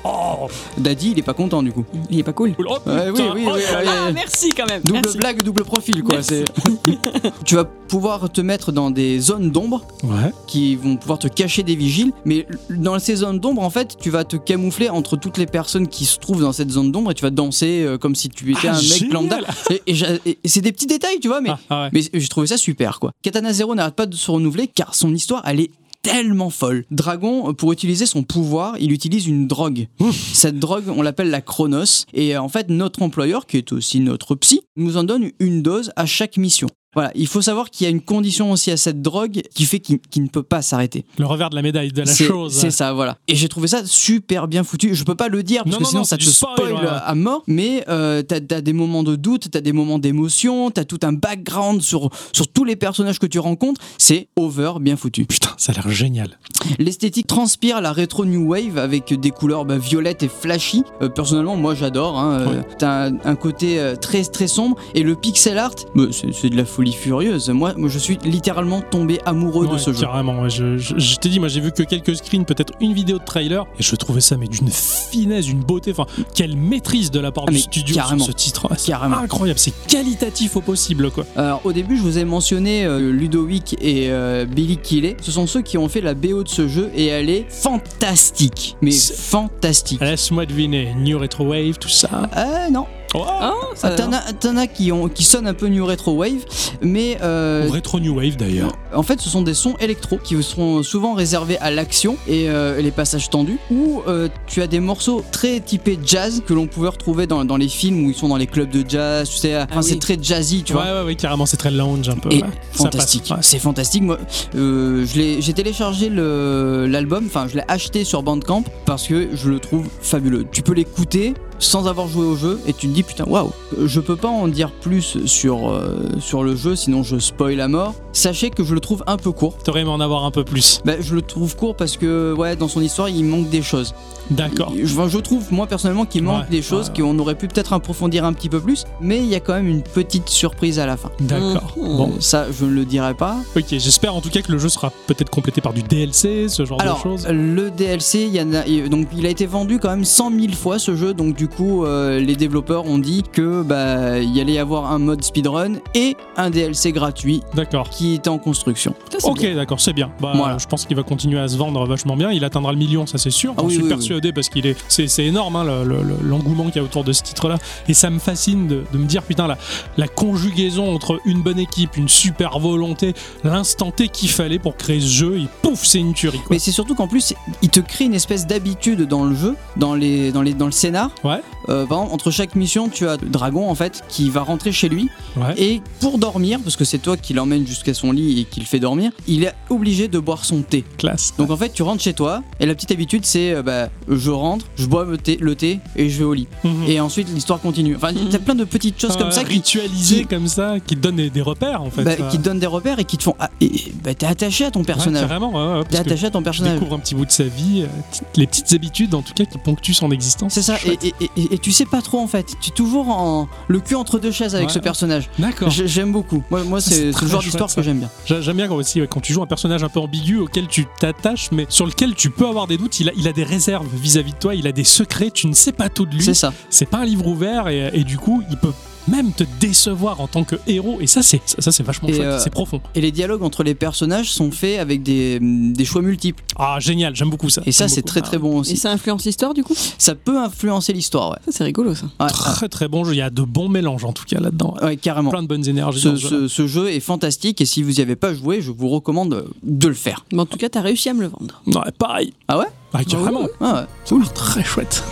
Daddy, il est pas content du coup. il est pas cool. oh, oui, oui, oui. Ah, merci quand même. Double merci. blague, double profil quoi. Tu vas pouvoir te mettre dans des zones d'ombre Ouais. qui vont pouvoir te cacher des vigiles. Mais dans ces zones d'ombre, en fait, tu vas te camoufler entre toutes les personnes qui se trouvent dans cette zone d'ombre et tu vas danser euh, comme si tu étais Ah, un mec génial. lambda. Et, et j'a- et c'est des petits détails, tu vois, mais, Ah, ah ouais. mais j'ai trouvé ça super quoi. Katana Zero n'arrête pas de se renouveler car son histoire, elle est tellement folle. Dragon, euh, pour utiliser son pouvoir, il utilise une drogue. Cette drogue, on l'appelle la Chronos. Et euh, en fait, notre employeur, qui est aussi notre psy, nous en donne une dose à chaque mission. Voilà, il faut savoir qu'il y a une condition aussi à cette drogue qui fait qu'il ne peut pas s'arrêter. Le revers de la médaille de la chose. C'est ça, voilà. Et j'ai trouvé ça super bien foutu. Je peux pas le dire parce Non, que non, sinon non, ça te spoil, spoil ouais. à mort. Mais euh, t'as as des moments de doute, t'as des moments d'émotion, t'as tout un background sur, sur tous les personnages que tu rencontres. C'est over, bien foutu. Putain, ça a l'air génial. L'esthétique transpire la rétro new wave avec des couleurs bah, violettes et flashy. Euh, personnellement, moi j'adore. Hein. Euh, T'as un, un côté euh, très très sombre et le pixel art, bah, c'est de la folie furieuse. Moi, moi, je suis littéralement tombé amoureux de ce jeu. Carrément, ouais, je, je, je t'ai dit, moi j'ai vu que quelques screens, peut-être une vidéo de trailer, et je trouvais ça mais d'une finesse, d'une beauté, enfin, quelle maîtrise de la part Ah, du studio sur ce titre. Ouais, c'est Carrément. incroyable, c'est qualitatif au possible quoi. Alors au début je vous ai mentionné euh, Ludovic et euh, Billy Kiley. Ce sont ceux qui ont fait la BO de ce jeu et elle est fantastique. Mais fantastique. Laisse-moi deviner, New Retro Wave, tout ça? Euh non. Oh, Ah, ça T'en as, qui, ont, qui sonnent un peu New Retro Wave, mais euh, Retro New Wave d'ailleurs. en fait ce sont des sons électro qui seront souvent réservés à l'action et euh, les passages tendus, où euh, tu as des morceaux très typés jazz que l'on pouvait retrouver dans, dans les films où ils sont dans les clubs de jazz, tu sais, Ah c'est oui. très jazzy, tu ouais, vois. ouais, ouais, carrément, c'est très lounge un peu. Et ouais. Fantastique, ouais. c'est fantastique. Moi, euh, je l'ai- j'ai téléchargé l'album, enfin, je l'ai acheté sur Bandcamp parce que je le trouve fabuleux. Tu peux l'écouter sans avoir joué au jeu et tu te dis putain, waouh. Je peux pas en dire plus sur, euh, sur le jeu, sinon je spoil à mort. Sachez que je le trouve un peu court. T'aurais aimé en avoir un peu plus. Bah, je le trouve court parce que ouais, dans son histoire, il manque des choses. D'accord. Je, trouve moi personnellement qu'il manque Ouais, des choses ouais, ouais. qu'on aurait pu peut-être approfondir un petit peu plus, mais il y a quand même une petite surprise à la fin. D'accord. Mhm. Bon, Euh, ça, je ne le dirai pas. ok, j'espère en tout cas que le jeu sera peut-être complété par du DLC, ce genre de Alors, choses. le DLC, il y en a, donc il a été vendu quand même 100 000 fois ce jeu, donc du coup, euh, les développeurs ont dit que bah il y allait y avoir un mode speedrun et un DLC gratuit D'accord. qui était en construction. Ok, d'accord, c'est bien. Bah, Voilà. Je pense qu'il va continuer à se vendre vachement bien. Il atteindra le million, ça c'est sûr. Ah J'en oui, suis oui, persuadé parce qu'il est, c'est, c'est énorme hein, le- le- le- l'engouement qu'il y a autour de ce titre-là. Et ça me fascine de, de me dire putain la, la conjugaison entre une bonne équipe, une super volonté, l'instant T qu'il fallait pour créer ce jeu. Et pouf, c'est une tuerie. Quoi. Mais c'est surtout qu'en plus, il te crée une espèce d'habitude dans le jeu, dans les, dans les, dans le scénar. Ouais. Euh, par exemple, entre chaque mission, tu as le dragon en fait qui va rentrer chez lui Ouais. et pour dormir, parce que c'est toi qui l'emmène jusqu'à son lit et qui le fait dormir, il est obligé de boire son thé. Classe. Donc en fait, tu rentres chez toi et la petite habitude c'est euh, bah, je rentre, je bois le thé, le thé et je vais au lit. Mhm. Et ensuite l'histoire continue. Enfin, t'as plein de petites choses comme Euh, ça qui, ritualisé qui- comme ça, qui te donnent des, des repères en fait. bah, ça. qui te donnent des repères et qui te font ah, et, bah, t'es attaché à ton personnage. ouais, ouais, t'es attaché à ton tu personnage. découvres un petit bout de sa vie, euh, les petites habitudes en tout cas qui ponctuent son existence. C'est ça, et, Chouette. et, et- et tu sais pas trop en fait. Tu es toujours en le cul entre deux chaises avec Ouais. ce personnage. D'accord. J'ai- J'aime beaucoup. Moi, c'est le genre d'histoire que j'aime bien. J'a- J'aime bien quand aussi ouais, quand tu joues un personnage un peu ambigu auquel tu t'attaches, mais sur lequel tu peux avoir des doutes. Il a, il a des réserves vis-à-vis de toi, il a des secrets, tu ne sais pas tout de lui. C'est ça. C'est pas un livre ouvert et, et du coup, il peut même te décevoir en tant que héros. Et ça, c'est ça, c'est vachement Et, chouette, euh, c'est profond. Et les dialogues entre les personnages sont faits avec des, des choix multiples. Ah, génial, j'aime beaucoup ça. Et ça, c'est très très bon Et aussi. ça influence l'histoire du coup? Ça peut influencer l'histoire, ouais. Ça, c'est rigolo ça. Ouais, Très très bon jeu. Il y a de bons mélanges en tout cas là-dedans. ouais, ouais, carrément. Plein de bonnes énergies. Ce, dans ce jeu est fantastique et si vous n'y avez pas joué, je vous recommande de le faire. Mais en tout cas, t'as réussi à me le vendre. Ouais, pareil. Ah ouais? Ah, carrément. ouais. Ah ouais. Ça a l'air très chouette.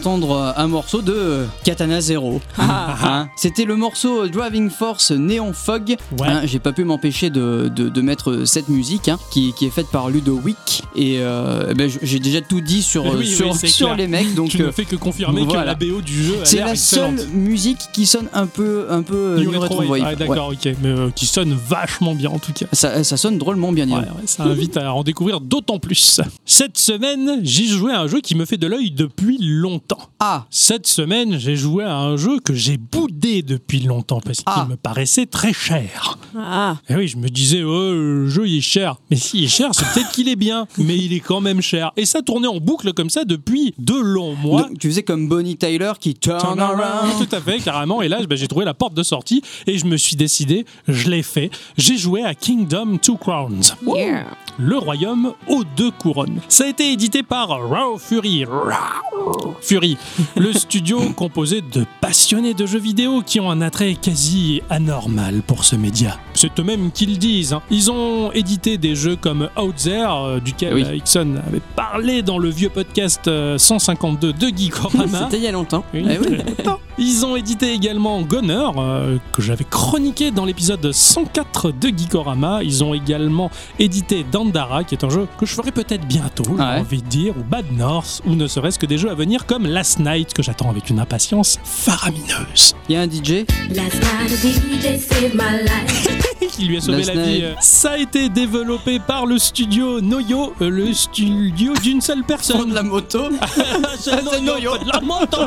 D'entendre euh, un morceau de euh, Katana Zero. Hein, C'était le morceau Driving Force Neon Fog. Ouais. Hein, J'ai pas pu m'empêcher de, de- de mettre cette musique hein, qui, qui est faite par Ludowick. Et euh, ben, j'ai déjà tout dit sur, Oui, sur, les mecs. Donc, tu ne euh, fais que confirmer voilà. que la BO du jeu c'est la excellente. seule musique qui sonne un peu, un peu euh, New New Retro Retro Wave. Wave. Ah, d'accord, ok. Mais euh, qui sonne vachement bien en tout cas. Ça, ça sonne drôlement bien. ouais, ça invite à en découvrir d'autant plus. Cette semaine, j'ai joué à un jeu qui me fait de l'œil depuis longtemps. Ah, Cette semaine, j'ai joué à un jeu que j'ai boudé depuis longtemps parce qu'il Ah. me paraissait très cher. Ah, Et oui, je me disais, oh, le jeu il est cher. Mais s'il est cher, c'est peut-être qu'il est bien, mais il est quand même cher. Et ça tournait en boucle comme ça depuis de longs mois. donc, tu faisais comme Bonnie Tyler qui turn, Turn around. around, tout à fait, carrément. Et là, ben, j'ai trouvé la porte de sortie et je me suis décidé, je l'ai fait. J'ai joué à Kingdom Two Crowns. yeah. Le royaume aux deux couronnes. Ça a été édité par Raw Fury. Raw Fury, le studio composé de passionnés de jeux vidéo qui ont un attrait quasi anormal pour ce média. C'est eux-mêmes qui le disent. hein. Ils ont édité des jeux comme Out There, euh, duquel Oui. euh, Ixon avait parlé dans le vieux podcast euh, 152 de Geekorama. C'était il y a longtemps. Oui, Eh oui. longtemps. Ils ont édité également Gunner, euh, que j'avais chroniqué dans l'épisode 104 de Geekorama. Ils ont également édité Dandara, qui est un jeu que je ferai peut-être bientôt, j'ai Ouais. envie de dire, ou Bad North, ou ne serait-ce que des jeux à venir comme Last Night, que j'attends avec une impatience faramineuse. Il y a un DJ. Last night DJ saved my life. qui lui a sauvé Last la vie. Night. Ça a été développé par le studio Noyo, euh, le studio d'une seule personne. la moto. C'est Noyo, de la moto.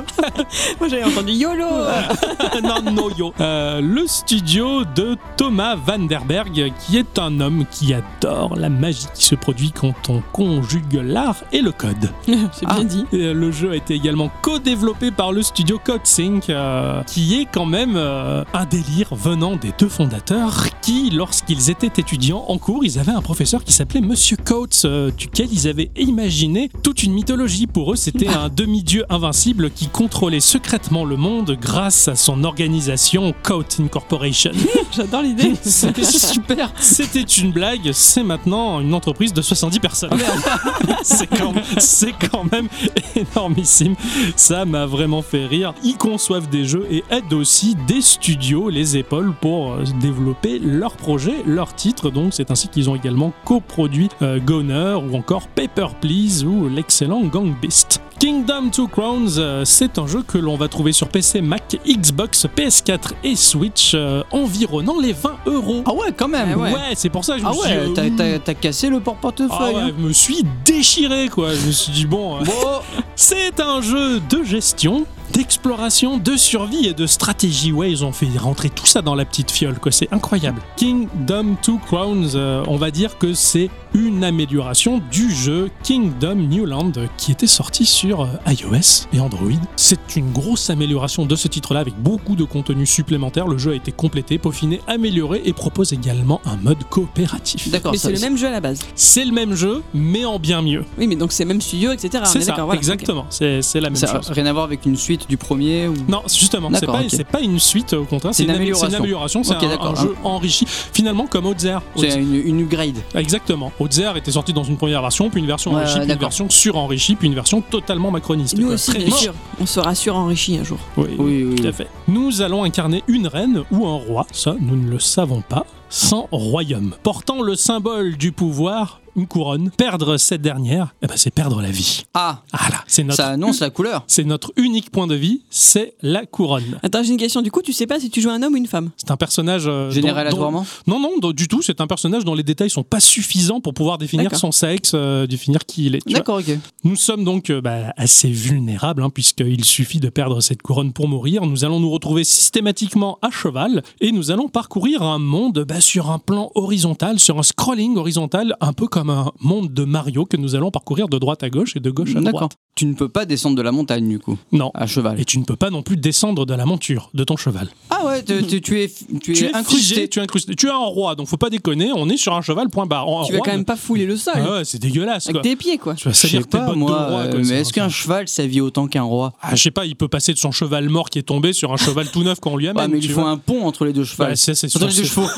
Moi j'avais entendu YOLO non, Noyo. Euh, le studio de Thomas Vanderberg, qui est un homme qui adore la magie qui se produit quand on conjugue l'art et le code. C'est bien dit. Et, euh, le jeu a été également co-développé par le studio CodeSync, euh, qui est quand même euh, un délire venant des deux fondateurs qui, lorsqu'ils étaient étudiants en cours, ils avaient un professeur qui s'appelait Monsieur Coates, duquel ils avaient imaginé toute une mythologie. Pour eux, c'était un demi-dieu invincible qui contrôlait secrètement le monde grâce à son organisation Coat Incorporation. J'adore l'idée. C'était super. C'était une blague. C'est maintenant une entreprise de 70 personnes. c'est quand, c'est quand même énormissime. Ça m'a vraiment fait rire. Ils conçoivent des jeux et aident aussi des studios les épaules pour euh, développer leurs projets, leurs titres. Donc c'est ainsi qu'ils ont également coproduit euh, Goner ou encore Paper Please ou l'excellent Gang Beast. Kingdom Two Crowns, euh, c'est un jeu que l'on va trouver sur PC, Mac, Xbox, PS4 et Switch, euh, environnant les 20 euros. Ah ouais, quand même. Ah ouais. Ouais, c'est pour ça que je Ah me suis ouais, dit, t'as- euh, t'as t'as cassé le ah porte-portefeuille. ouais, hein. je me suis déchiré quoi. Je me suis dit bon, euh, Bon, c'est un jeu de gestion, d'exploration, de survie et de stratégie. Ouais, ils ont fait rentrer tout ça dans la petite fiole quoi. C'est incroyable. Kingdom Two Crowns, euh, on va dire que c'est une amélioration du jeu Kingdom Newland euh, qui était sorti sur euh, iOS et Android. C'est une grosse amélioration de ce titre-là avec beaucoup de contenu supplémentaire. Le jeu a été complété, peaufiné, amélioré et propose également un mode coopératif. d'accord. Mais c'est le même jeu à la base. C'est le même jeu, mais en bien mieux. Oui, mais donc c'est même studio, etc. C'est est ça, voilà, exactement. C'est c'est la même chose. rien à voir avec une suite du premier ou? Non, justement, c'est pas, une suite, au contraire, C'est une amé- amélioration. C'est une amélioration, c'est un, jeu enrichi, finalement comme Outzer. C'est une, une upgrade. Exactement. Outzer était sorti dans une première version, puis une version Ouais, enrichie, puis une version surenrichie, puis une version totalement macroniste. Nous quoi. aussi, bien sûr. On sera surenrichi un jour. Oui, Oui, oui, tout à fait. Nous allons incarner une reine ou un roi, ça nous ne le savons pas, sans royaume. Portant le symbole du pouvoir, une couronne. Perdre cette dernière, eh ben, c'est perdre la vie. Ah, Ah là, c'est notre, ça annonce la couleur. c'est notre unique point de vie, c'est la couronne. Attends, j'ai une question. Du coup, tu sais pas si tu joues un homme ou une femme C'est un personnage. euh, dont- Général dont- aléatoirement. Non, non, du tout. C'est un personnage dont les détails sont pas suffisants pour pouvoir définir D'accord. son sexe, euh, définir qui il est. tu vois. D'accord, ok. Nous sommes donc euh, bah, assez vulnérables, hein, puisqu'il suffit de perdre cette couronne pour mourir. Nous allons nous retrouver systématiquement à cheval et nous allons parcourir un monde bah, sur un plan horizontal, sur un scrolling horizontal, un peu comme un monde de Mario que nous allons parcourir de droite à gauche et de gauche à droite. Tu ne peux pas descendre de la montagne du coup, Non. à cheval. Et tu ne peux pas non plus descendre de la monture de ton cheval. Ah ouais, tu, tu- tu es, tu Tu es es incrusté. figé, tu es incrusté. Tu es un roi, donc faut pas déconner. On est sur un cheval, point barre. Un Tu vas quand même pas fouler le sol. Ah ouais, c'est dégueulasse. avec Quoi. tes pieds, quoi. Tu vas Je sais salir tes pas moi, de roi. quoi, euh, mais est-ce qu'un cheval ça vit autant qu'un roi Ah, je sais pas, il peut passer de son cheval mort qui est tombé sur un cheval tout neuf qu'on lui amène. Ah mais il faut un pont entre les deux chevaux. Entre les deux c'est- chevaux.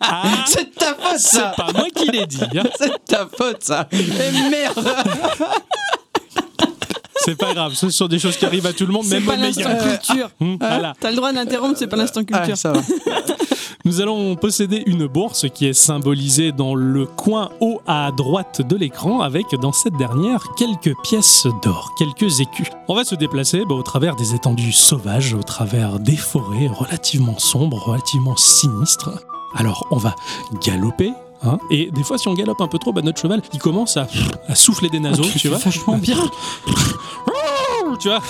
Ah, C'est ta faute ça. Pas moi qui l'ai dit. hein. C'est ta faute ça. Et merde. C'est pas grave, ce sont des choses qui arrivent à tout le monde, même pas l'instant culture. Hum, voilà. T'as le droit d'interrompre, c'est pas l'instant culture. ça va. Nous allons posséder une bourse qui est symbolisée dans le coin haut à droite de l'écran avec dans cette dernière quelques pièces d'or, quelques écus. On va se déplacer bah, au travers des étendues sauvages, au travers des forêts relativement sombres, relativement sinistres. Alors on va galoper. Hein, et des fois, si on galope un peu trop, bah, notre cheval il commence à, à souffler des naseaux, tu vois. Vachement bien. tu vois.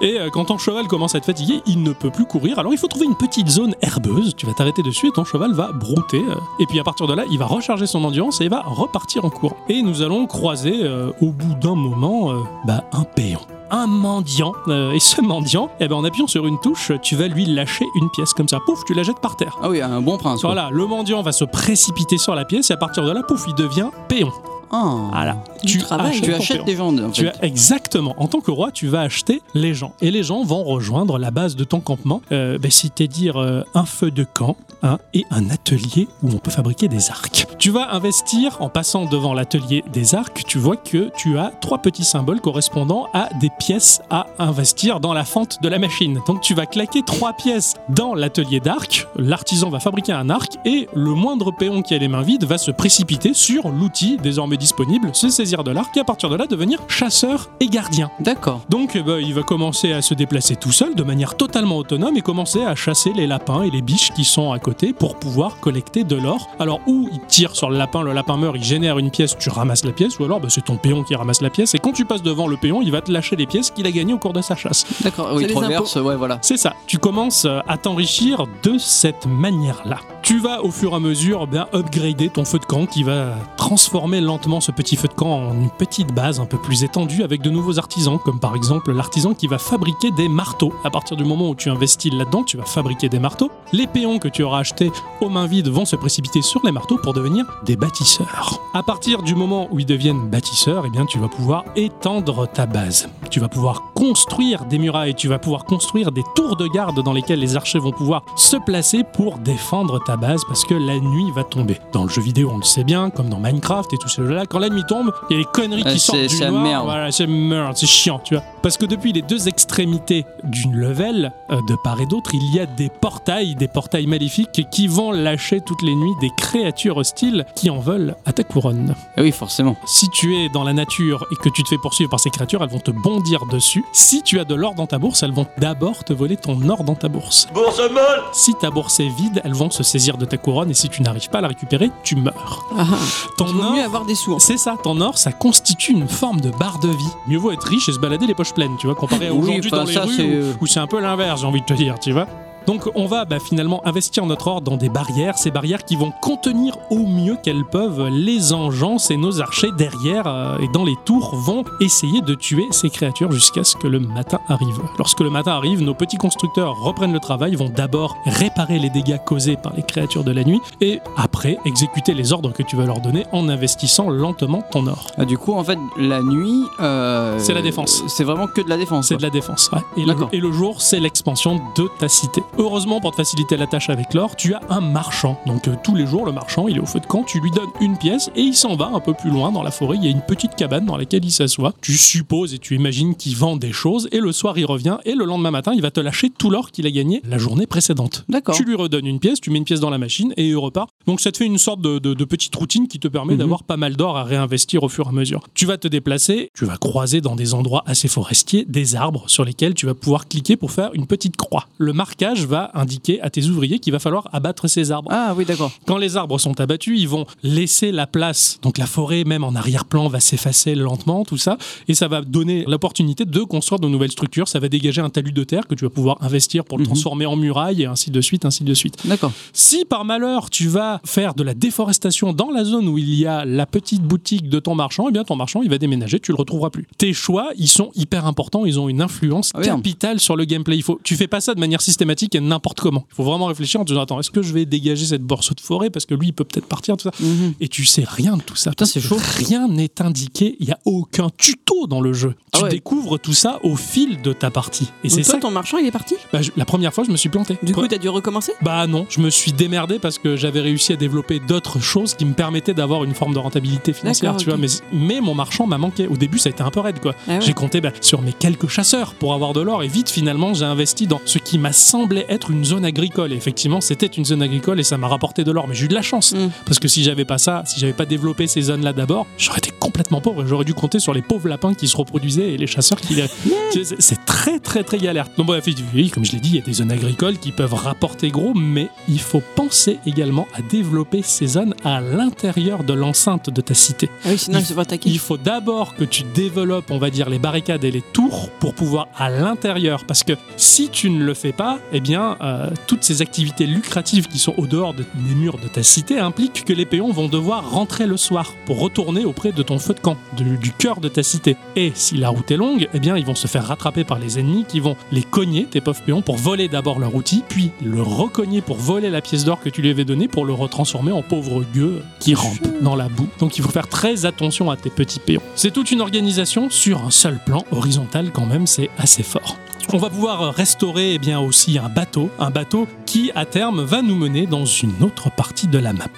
Et euh, quand ton cheval commence à être fatigué, il ne peut plus courir. Alors il faut trouver une petite zone herbeuse. Tu vas t'arrêter dessus et ton cheval va brouter. euh, Et puis à partir de là, il va recharger son endurance et il va repartir en courant. Et nous allons croiser euh, au bout d'un moment euh, bah, un péon. Un mendiant. Euh, et ce mendiant, eh ben, en appuyant sur une touche, tu vas lui lâcher une pièce comme ça. Pouf, tu la jettes par terre. Ah oui, un bon prince. quoi. Voilà, le mendiant va se précipiter sur la pièce et à partir de là, pouf, il devient péon. Ah. Voilà. Du travail. Tu achètes des gens, en Tu as exactement. En tant que roi, tu vas acheter les gens. Et les gens vont rejoindre la base de ton campement, euh, ben, c'est-à-dire euh, un feu de camp hein, et un atelier où on peut fabriquer des arcs. Tu vas investir en passant devant l'atelier des arcs. Tu vois que tu as trois petits symboles correspondant à des pièces à investir dans la fente de la machine. Donc tu vas claquer trois pièces dans l'atelier d'arc. L'artisan va fabriquer un arc et le moindre péon qui a les mains vides va se précipiter sur l'outil désormais disponible, se saisir de l'arc et à partir de là devenir chasseur et gardien. D'accord. Donc eh ben, il va commencer à se déplacer tout seul de manière totalement autonome et commencer à chasser les lapins et les biches qui sont à côté pour pouvoir collecter de l'or. Alors ou il tire sur le lapin, le lapin meurt, il génère une pièce, tu ramasses la pièce, ou alors ben, c'est ton péon qui ramasse la pièce et quand tu passes devant le péon, il va te lâcher les pièces qu'il a gagnées au cours de sa chasse. D'accord. Oui, C'est les traverse, ouais, voilà. C'est ça, tu commences euh, à t'enrichir de cette manière-là. Tu vas au fur et à mesure bien upgrader ton feu de camp qui va transformer lentement ce petit feu de camp en une petite base un peu plus étendue avec de nouveaux artisans, comme par exemple l'artisan qui va fabriquer des marteaux. À partir du moment où tu investis là-dedans, tu vas fabriquer des marteaux. Les péons que tu auras achetés aux mains vides vont se précipiter sur les marteaux pour devenir des bâtisseurs. À partir du moment où ils deviennent bâtisseurs, eh bien tu vas pouvoir étendre ta base. Tu vas pouvoir construire des murailles, tu vas pouvoir construire des tours de garde dans lesquelles les archers vont pouvoir se placer pour défendre ta base parce que la nuit va tomber. Dans le jeu vidéo, on le sait bien, comme dans Minecraft et tous ces jeux-là, quand la nuit tombe, il y a les conneries qui sortent c'est- du noir. merde. Voilà, c'est merde, c'est chiant, tu vois. Parce que depuis les deux extrémités d'une level, euh, de part et d'autre, il y a des portails, des portails maléfiques qui vont lâcher toutes les nuits des créatures hostiles qui en veulent à ta couronne. Eh oui, forcément. Si tu es dans la nature et que tu te fais poursuivre par ces créatures, elles vont te bondir dessus. Si tu as de l'or dans ta bourse, elles vont d'abord te voler ton or dans ta bourse. Bourse molle Si ta bourse est vide, elles vont se saisir de ta couronne et si tu n'arrives pas à la récupérer, tu meurs. Ah, ah. Ton Il vaut or, mieux avoir des sous. c'est ça, ton or, ça constitue une forme de barre de vie. Mieux vaut être riche et se balader les poches pleines, tu vois, comparé à Oui, aujourd'hui enfin, dans les ça, rues c'est, où, euh, où c'est un peu l'inverse, j'ai envie de te dire, tu vois. Donc on va bah, finalement investir notre or dans des barrières, ces barrières qui vont contenir au mieux qu'elles peuvent les engences et nos archers derrière euh, et dans les tours vont essayer de tuer ces créatures jusqu'à ce que le matin arrive. Lorsque le matin arrive, nos petits constructeurs reprennent le travail, vont d'abord réparer les dégâts causés par les créatures de la nuit et après exécuter les ordres que tu vas leur donner en investissant lentement ton or. Ah, du coup, en fait, la nuit. euh, C'est la défense. C'est vraiment que de la défense. C'est de la défense. ouais. Et, le, D'accord. et le jour, c'est l'expansion de ta cité. Heureusement, pour te faciliter la tâche avec l'or, tu as un marchand. Donc euh, tous les jours, le marchand, il est au feu de camp, tu lui donnes une pièce et il s'en va un peu plus loin dans la forêt. Il y a une petite cabane dans laquelle il s'assoit. Tu supposes et tu imagines qu'il vend des choses et le soir, il revient et le lendemain matin, il va te lâcher tout l'or qu'il a gagné la journée précédente. D'accord. Tu lui redonnes une pièce, tu mets une pièce dans la machine et il repart. Donc ça te fait une sorte de, de- de petite routine qui te permet Mhm. d'avoir pas mal d'or à réinvestir au fur et à mesure. Tu vas te déplacer, tu vas croiser dans des endroits assez forestiers des arbres sur lesquels tu vas pouvoir cliquer pour faire une petite croix. Le marquage va indiquer à tes ouvriers qu'il va falloir abattre ces arbres. Ah oui, d'accord. Quand les arbres sont abattus, ils vont laisser la place. Donc la forêt, même en arrière-plan, va s'effacer lentement, tout ça. Et ça va donner l'opportunité de construire de nouvelles structures. Ça va dégager un talus de terre que tu vas pouvoir investir pour le Mhm. transformer en muraille et ainsi de suite, ainsi de suite. D'accord. Si par malheur tu vas faire de la déforestation dans la zone où il y a la petite boutique de ton marchand, eh bien ton marchand il va déménager, tu le retrouveras plus. Tes choix, ils sont hyper importants, ils ont une influence Ah, merde. capitale sur le gameplay. Il faut, tu fais pas ça de manière systématique n'importe comment. Il faut vraiment réfléchir en disant attends, est-ce que je vais dégager cette borceau de forêt parce que lui il peut peut-être partir tout ça. Mhm. Et tu sais rien de tout ça. Putain, c'est chaud. Rien n'est indiqué. Il y a aucun tuto dans le jeu. Ah tu ouais. découvres tout ça au fil de ta partie. Et c'est ça. ton marchand, il est parti? Bah, je- la première fois, je me suis planté. Du coup, Quoi t'as dû recommencer? Bah non, je me suis démerdé parce que j'avais réussi à développer d'autres choses qui me permettaient d'avoir une forme de rentabilité financière, tu vois. Mais, mais mon marchand m'a manqué. Au début, ça a été un peu raide, quoi. Ah ouais. J'ai compté bah, sur mes quelques chasseurs pour avoir de l'or et vite, finalement, j'ai investi dans ce qui m'a semblé être une zone agricole. Et effectivement, c'était une zone agricole et ça m'a rapporté de l'or. Mais j'ai eu de la chance Mm. parce que si j'avais pas ça, si j'avais pas développé ces zones-là d'abord, j'aurais été complètement pauvre et j'aurais dû compter sur les pauvres lapins qui se reproduisaient et les chasseurs qui les. C'est- très, très, très galère. Donc, bref, oui, comme je l'ai dit, il y a des zones agricoles qui peuvent rapporter gros, mais il faut penser également à développer ces zones à l'intérieur de l'enceinte de ta cité. Ah oui, sinon, Il ils se vont attaquer. Il faut d'abord que tu développes, on va dire, les barricades et les tours pour pouvoir à l'intérieur. Parce que si tu ne le fais pas, eh bien, euh, toutes ces activités lucratives qui sont au dehors de- des murs de ta cité impliquent que les péons vont devoir rentrer le soir pour retourner auprès de ton feu de camp, du, du cœur de ta cité. Et si la route est longue, eh bien, ils vont se faire rattraper par les ennemis qui vont les cogner, tes pauvres péons, pour voler d'abord leur outil, puis le recogner pour voler la pièce d'or que tu lui avais donnée pour le retransformer en pauvre gueux qui rampe dans la boue. Donc il faut faire très attention à tes petits péons. C'est toute une organisation sur un seul plan, horizontal quand même, c'est assez fort. On va pouvoir restaurer eh bien aussi un bateau, un bateau qui à terme va nous mener dans une autre partie de la map.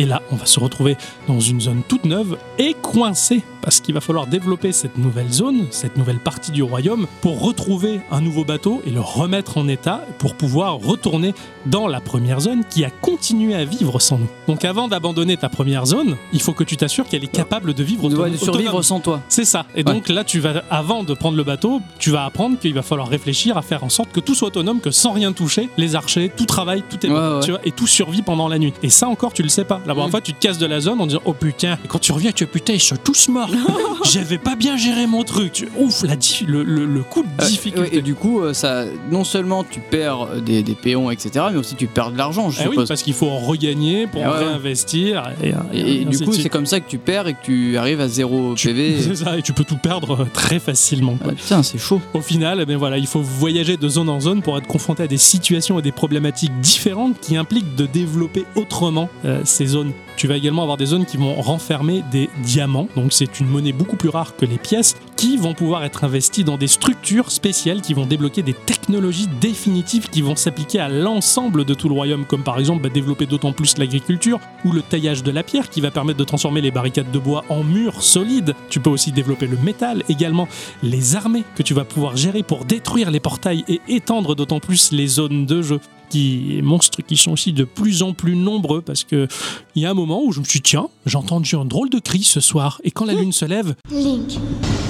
Et là, on va se retrouver dans une zone toute neuve et coincé parce qu'il va falloir développer cette nouvelle zone, cette nouvelle partie du royaume pour retrouver un nouveau bateau et le remettre en état pour pouvoir retourner dans la première zone qui a continué à vivre sans nous. Donc avant d'abandonner ta première zone, il faut que tu t'assures qu'elle est capable de vivre autonome- survivre autonome. sans toi. C'est ça. Et donc là, tu vas, avant de prendre le bateau, tu vas apprendre qu'il va falloir réfléchir à faire en sorte que tout soit autonome, que sans rien toucher, les archers, tout travaille, tout est Ouais, bon, ouais. tu vois, et tout survit pendant la nuit. Et ça encore, tu le sais pas. La première Mm. fois, tu te casses de la zone en disant oh putain. Et quand tu reviens, tu es putain, ils sont tous morts. J'avais pas bien géré mon truc. Tu- Ouf, la di- le, le- le coup de Euh, difficulté. ouais, et du coup, euh, ça, non seulement tu perds des, des péons, etc., mais aussi tu perds de l'argent, je Eh oui, suppose. parce qu'il faut en regagner pour Eh ouais, réinvestir. Et, Et, et du coup, c'est comme ça que tu perds et que tu arrives à 0 PV. C'est ça, et tu peux tout perdre euh, très facilement. quoi. Ah, putain, c'est chaud. Au final, eh bien voilà, il faut voyager de zone en zone pour être confronté à des situations et des problématiques différentes qui impliquent de développer autrement euh, ces zones. Tu vas également avoir des zones qui vont renfermer des diamants, donc c'est une monnaie beaucoup plus rare que les pièces, qui vont pouvoir être investies dans des structures spéciales qui vont débloquer des technologies définitives qui vont s'appliquer à l'ensemble de tout le royaume, comme par exemple bah, développer d'autant plus l'agriculture ou le taillage de la pierre qui va permettre de transformer les barricades de bois en murs solides. Tu peux aussi développer le métal également les armées que tu vas pouvoir gérer pour détruire les portails et étendre d'autant plus les zones de jeu qui monstres qui sont aussi de plus en plus nombreux parce que il y a un moment où je me suis dit, tiens j'ai entendu un drôle de cri ce soir et quand la lune se lève Link,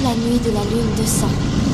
la nuit de la lune de sang.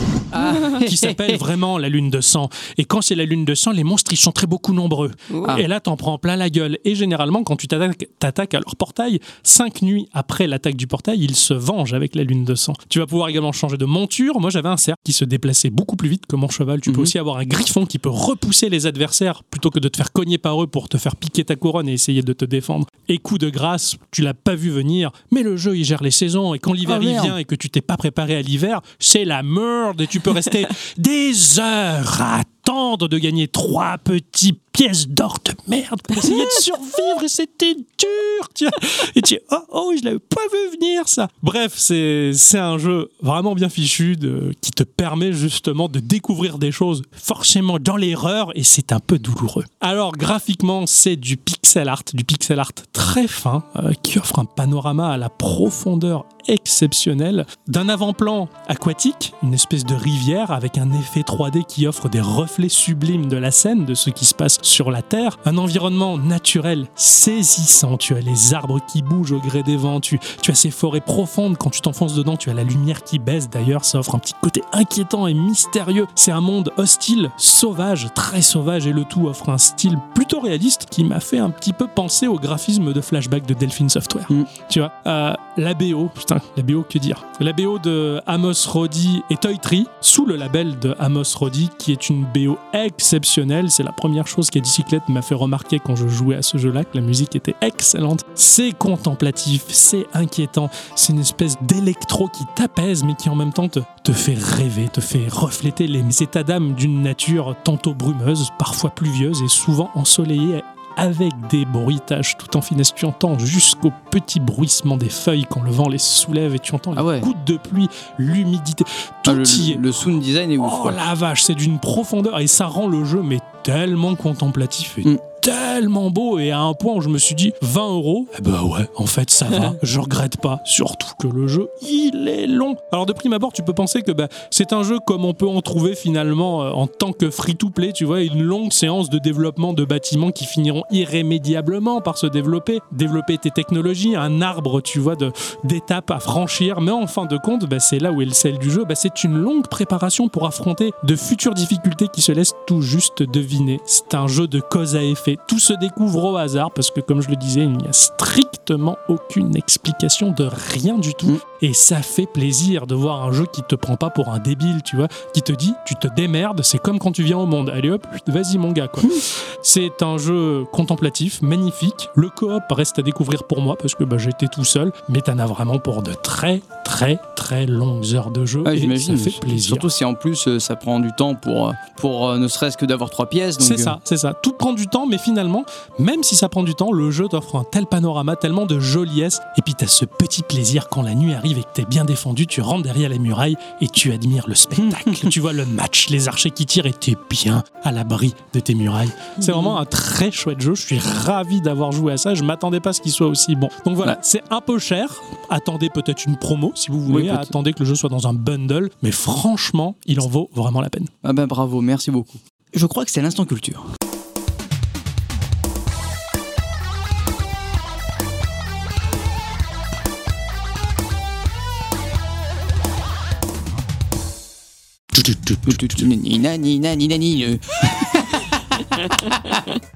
Qui s'appelle vraiment la lune de sang. Et quand c'est la lune de sang les monstres ils sont très beaucoup nombreux. Ah. et là t'en prends plein la gueule. Et généralement quand tu t'attaques à leur portail cinq nuits après l'attaque du portail ils se vengent avec la lune de sang. Tu vas pouvoir également changer de monture. Moi j'avais un cerf qui se déplaçait beaucoup plus vite que mon cheval. Tu peux Mhm. aussi avoir un griffon qui peut repousser les adversaires plutôt que de te faire cogner par eux pour te faire piquer ta couronne et essayer de te défendre. Et coup de grâce tu l'as pas vu venir mais le jeu il gère les saisons. Et quand l'hiver Ah, merde. vient et que tu t'es pas préparé à l'hiver c'est la merde et tu peux rester des heures à attendre de gagner trois petits pièces d'or de merde pour essayer de survivre et c'était dur vois. et tu oh oh je l'avais pas vu venir ça bref c'est c'est un jeu vraiment bien fichu qui te permet justement de découvrir des choses forcément dans l'erreur et c'est un peu douloureux alors graphiquement c'est du pixel art du pixel art très fin euh, qui offre un panorama à la profondeur exceptionnelle d'un avant-plan aquatique, une espèce de rivière avec un effet 3D qui offre des reflets sublimes de la scène, de ce qui se passe sur la Terre, un environnement naturel saisissant, tu as les arbres qui bougent au gré des vents, tu, tu as ces forêts profondes, quand tu t'enfonces dedans, tu as la lumière qui baisse. D'ailleurs, ça offre un petit côté inquiétant et mystérieux, c'est un monde hostile, sauvage, très sauvage. Et le tout offre un style plutôt réaliste qui m'a fait un petit peu penser au graphisme de flashback de Delphine Software. Mm. Tu vois, euh, la BO, putain, la BO, que dire? La BO de Amos Roddy et Toy Tree, sous le label de Amos Roddy, qui est une BO vidéo exceptionnelle. C'est la première chose qu'Eddie Cyclette m'a fait remarquer quand je jouais à ce jeu-là, que la musique était excellente. C'est contemplatif, c'est inquiétant, c'est une espèce d'électro qui t'apaise, mais qui en même temps te, te fait rêver, te fait refléter les états d'âme d'une nature tantôt brumeuse, parfois pluvieuse et souvent ensoleillée avec des bruitages tout en finesse. Tu entends jusqu'au petit bruissement des feuilles quand le vent les soulève et tu entends Ah les ouais. gouttes de pluie, l'humidité. Tout Ah, le, y est. le sound design est ouf. Oh la vache, c'est d'une profondeur et ça rend le jeu mais tellement contemplatif et Mm. Tellement beau et à un point où je me suis dit 20 euros, eh ben ouais, en fait ça va, je regrette pas. Surtout que le jeu, il est long. Alors de prime abord, tu peux penser que bah, c'est un jeu comme on peut en trouver finalement euh, en tant que free-to-play, tu vois, une longue séance de développement de bâtiments qui finiront irrémédiablement par se développer, développer tes technologies, un arbre, tu vois, d'étapes à franchir. Mais en fin de compte, bah, c'est là où est le sel du jeu. Bah, c'est une longue préparation pour affronter de futures difficultés qui se laissent tout juste deviner. C'est un jeu de cause à effet. Tout se découvre au hasard parce que, comme je le disais, il n'y a strictement aucune explication de rien du tout. Et ça fait plaisir de voir un jeu qui te prend pas pour un débile, tu vois, qui te dit, tu te démerdes, c'est comme quand tu viens au monde. Allez hop, vas-y mon gars, quoi. C'est un jeu contemplatif, magnifique. Le coop reste à découvrir pour moi parce que bah, j'étais tout seul, mais t'en as vraiment pour de très très très longues heures de jeu Ouais, et ça fait plaisir. Surtout si en plus euh, ça prend du temps pour, euh, pour euh, ne serait-ce que d'avoir trois pièces. C'est euh, ça, c'est ça. Tout prend du temps, mais finalement, même si ça prend du temps, le jeu t'offre un tel panorama, tellement de joliesse. Et puis t'as ce petit plaisir quand la nuit arrive et que t'es bien défendu, tu rentres derrière les murailles et tu admires le spectacle. tu vois le match, les archers qui tirent et t'es bien à l'abri de tes murailles. C'est vraiment un très chouette jeu. Je suis ravi d'avoir joué à ça. Je m'attendais pas à ce qu'il soit aussi bon. Donc voilà, Ouais. c'est un peu cher. Attendez peut-être une promo si vous voulez. Oui. Attendez que le jeu soit dans un bundle. Mais franchement, il en vaut vraiment la peine. Ah ben bravo, merci beaucoup. Je crois que c'est l'instant culture.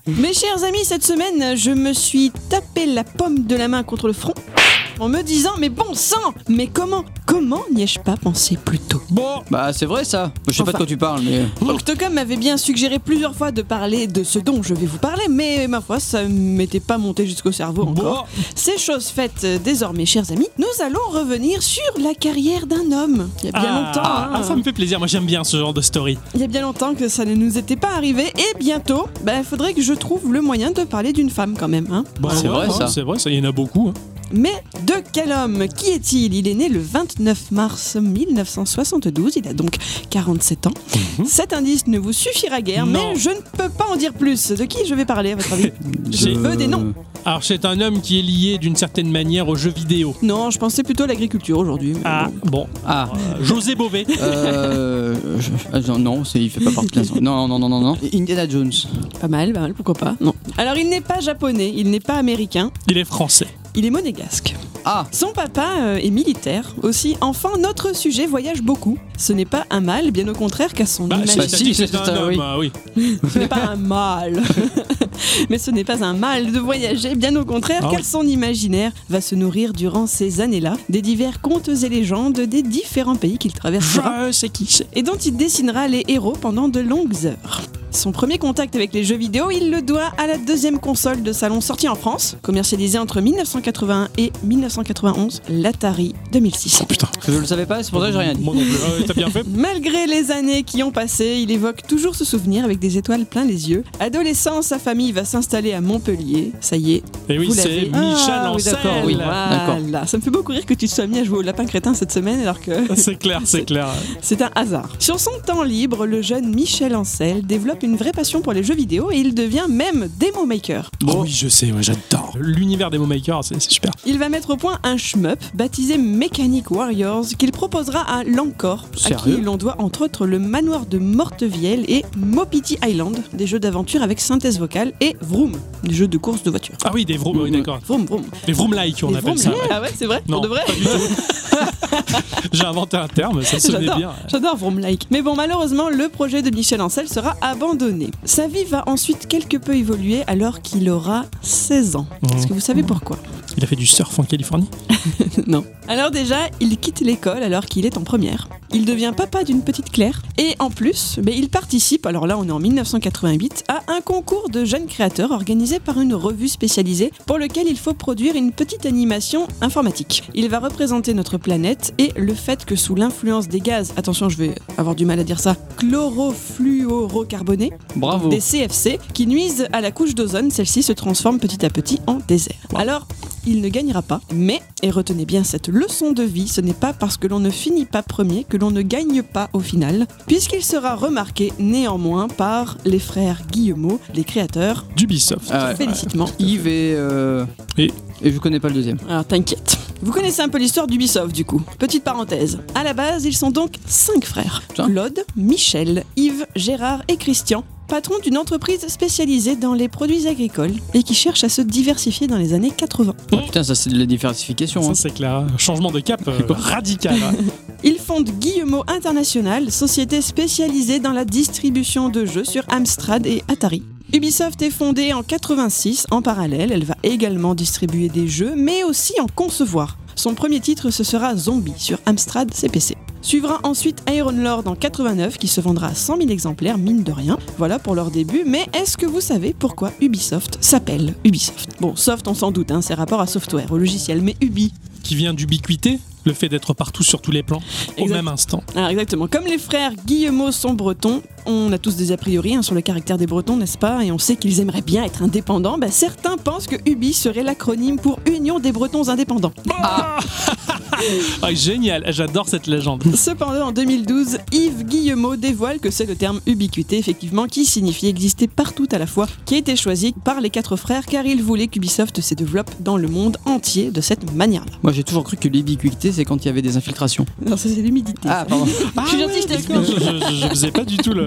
Mes chers amis, cette semaine, je me suis tapé la pomme de la main contre le front en me disant Mais bon sang Mais comment Comment n'y ai-je pas pensé plus tôt? Bon, Bah c'est vrai ça. Je sais pas de quoi tu parles, mais Octocom m'avait bien suggéré plusieurs fois de parler de ce dont je vais vous parler, mais ma foi, ça m'était pas monté jusqu'au cerveau encore. bon. C'est chose faite euh, désormais, chers amis. Nous allons revenir sur la carrière d'un homme. Il y a bien Ah, longtemps. hein. ah, ça me fait plaisir. Moi, j'aime bien ce genre de story. Il y a bien longtemps que ça ne nous était pas arrivé, et bientôt, il faudrait que je trouve le moyen de parler d'une femme quand même. Hein. Bah, C'est ouais, vrai, ça. C'est vrai, ça. Il y en a beaucoup. hein. Mais de quel homme Qui est-il Il est né le 29 mars 1972, il a donc 47 ans. Cet indice ne vous suffira guère, Mhm. Non. mais je ne peux pas en dire plus. De qui je vais parler à votre avis Je Euh, veux des noms. Alors, c'est un homme qui est lié d'une certaine manière aux jeux vidéo. Non, je pensais plutôt à l'agriculture aujourd'hui. Ah, bon. bon. Ah, Euh, José Bové. euh, je- ah, non, il fait pas partie de l'instant. Non, non, non, non, non. Indiana Jones. Pas mal, pas mal, pourquoi pas Non. Alors, il n'est pas japonais, il n'est pas américain, Il est français. Il est monégasque. Ah, Son papa euh, est militaire aussi. Enfin, notre sujet voyage beaucoup. Ce n'est pas un mal, bien au contraire, qu'à son Bah, image. si, c'est c'était un ça, homme, oui. ah oui. Ce n'est pas un mal. Mais ce n'est pas un mal de voyager, bien au contraire, Ah car son imaginaire va se nourrir durant ces années-là des divers contes et légendes des différents pays qu'il traversera Je sais qui et dont il dessinera les héros pendant de longues heures. Son premier contact avec les jeux vidéo, il le doit à la deuxième console de salon sortie en France, commercialisée entre 1981 et 1991, l'Atari 2600. Putain. je le savais pas, c'est pour ça que j'ai rien dit. Moi non plus. Ah T'as bien fait. Malgré les années qui ont passé, il évoque toujours ce souvenir avec des étoiles plein les yeux. Adolescent, sa famille va s'installer à Montpellier. Ça y est, Et oui, vous c'est l'avez. Michel Ah, oui, Ancel. d'accord, oui, voilà. Ça me fait beaucoup rire que tu te sois mis à jouer au lapin crétin cette semaine alors que C'est clair, c'est clair. c'est un hasard. Sur son temps libre, le jeune Michel Ancel développe une vraie passion pour les jeux vidéo et il devient même démo maker. Oh oui, je sais, ouais, j'adore. L'univers des Makers, c'est super. Il va mettre au point un shmup baptisé Mechanic Warriors qu'il proposera à Lancor, à qui l'on doit entre autres le manoir de Mortevielle et Mopiti Island, des jeux d'aventure avec synthèse vocale, et Vroom, des jeux de course de voiture. Ah oui, des vroom, oui, d'accord. Vroom, vroom. Des vroom-like, on Des appelle vroom- ça. ouais. Ah ouais, c'est vrai Non, Pour de vrai pas du tout. J'ai inventé un terme, ça sonnait bien. J'adore Vroom-like. Mais bon, malheureusement, le projet de Michel Ancel sera abandonné. Sa vie va ensuite quelque peu évoluer alors qu'il aura 16 ans. Est-ce que vous savez pourquoi? Il a fait du surf en Californie? Non. Alors déjà, il quitte l'école alors qu'il est en première. Il devient papa d'une petite Claire. Et en plus, ben, il participe, alors là on est en 1988, à un concours de jeunes créateurs organisé par une revue spécialisée pour lequel il faut produire une petite animation informatique. Il va représenter notre planète et le fait que sous l'influence des gaz, attention je vais avoir du mal à dire ça, chlorofluorocarbonés, Bravo. des CFC, qui nuisent à la couche d'ozone, celle-ci se transforme petit à petit en désert. Alors, il ne gagnera pas, mais, et retenez bien cette leçon de vie, ce n'est pas parce que l'on ne finit pas premier que l'on ne gagne pas au final, puisqu'il sera remarqué néanmoins par les frères Guillemot, les créateurs. d'Ubisoft. Ah ouais. Félicitement. Yves et. euh, Et- Et je connais pas le deuxième. Alors t'inquiète. Vous connaissez un peu l'histoire d'Ubisoft du coup. Petite parenthèse. À la base, ils sont donc cinq frères. Claude, Michel, Yves, Gérard et Christian. Patrons d'une entreprise spécialisée dans les produits agricoles et qui cherche à se diversifier dans les années 80. Ah, putain, ça c'est de la diversification. Ça hein. c'est clair, un changement de cap euh, radical. hein. Ils fondent Guillemot International, société spécialisée dans la distribution de jeux sur Amstrad et Atari. Ubisoft est fondée en 86. En parallèle, elle va également distribuer des jeux, mais aussi en concevoir. Son premier titre, ce sera Zombie sur Amstrad CPC. Suivra ensuite Iron Lord en 89 qui se vendra à 100 000 exemplaires, mine de rien. Voilà pour leur début, mais est-ce que vous savez pourquoi Ubisoft s'appelle Ubisoft? Bon, soft on s'en doute, hein, c'est rapport à software, au logiciel, mais Ubi, Qui vient d'ubiquité, le fait d'être partout sur tous les plans, au même instant. Alors exactement, comme les frères Guillemot sont bretons, on a tous des a priori hein, sur le caractère des bretons, n'est-ce pas? Et on sait qu'ils aimeraient bien être indépendants. Bah, certains pensent que UBI serait l'acronyme pour Union des Bretons indépendants. Ah, génial, j'adore cette légende. Cependant, en 2012, Yves Guillemot dévoile que c'est le terme ubiquité, effectivement, qui signifie exister partout à la fois, qui a été choisi par les quatre frères car ils voulaient qu'Ubisoft se développe dans le monde entier de cette manière-là. Moi j'ai toujours cru que l'ubiquité c'est quand il y avait des infiltrations. Non, ça c'est l'humidité. Ah, pardon. Je suis gentil, je Je, t'explique. je, je faisais pas du tout le.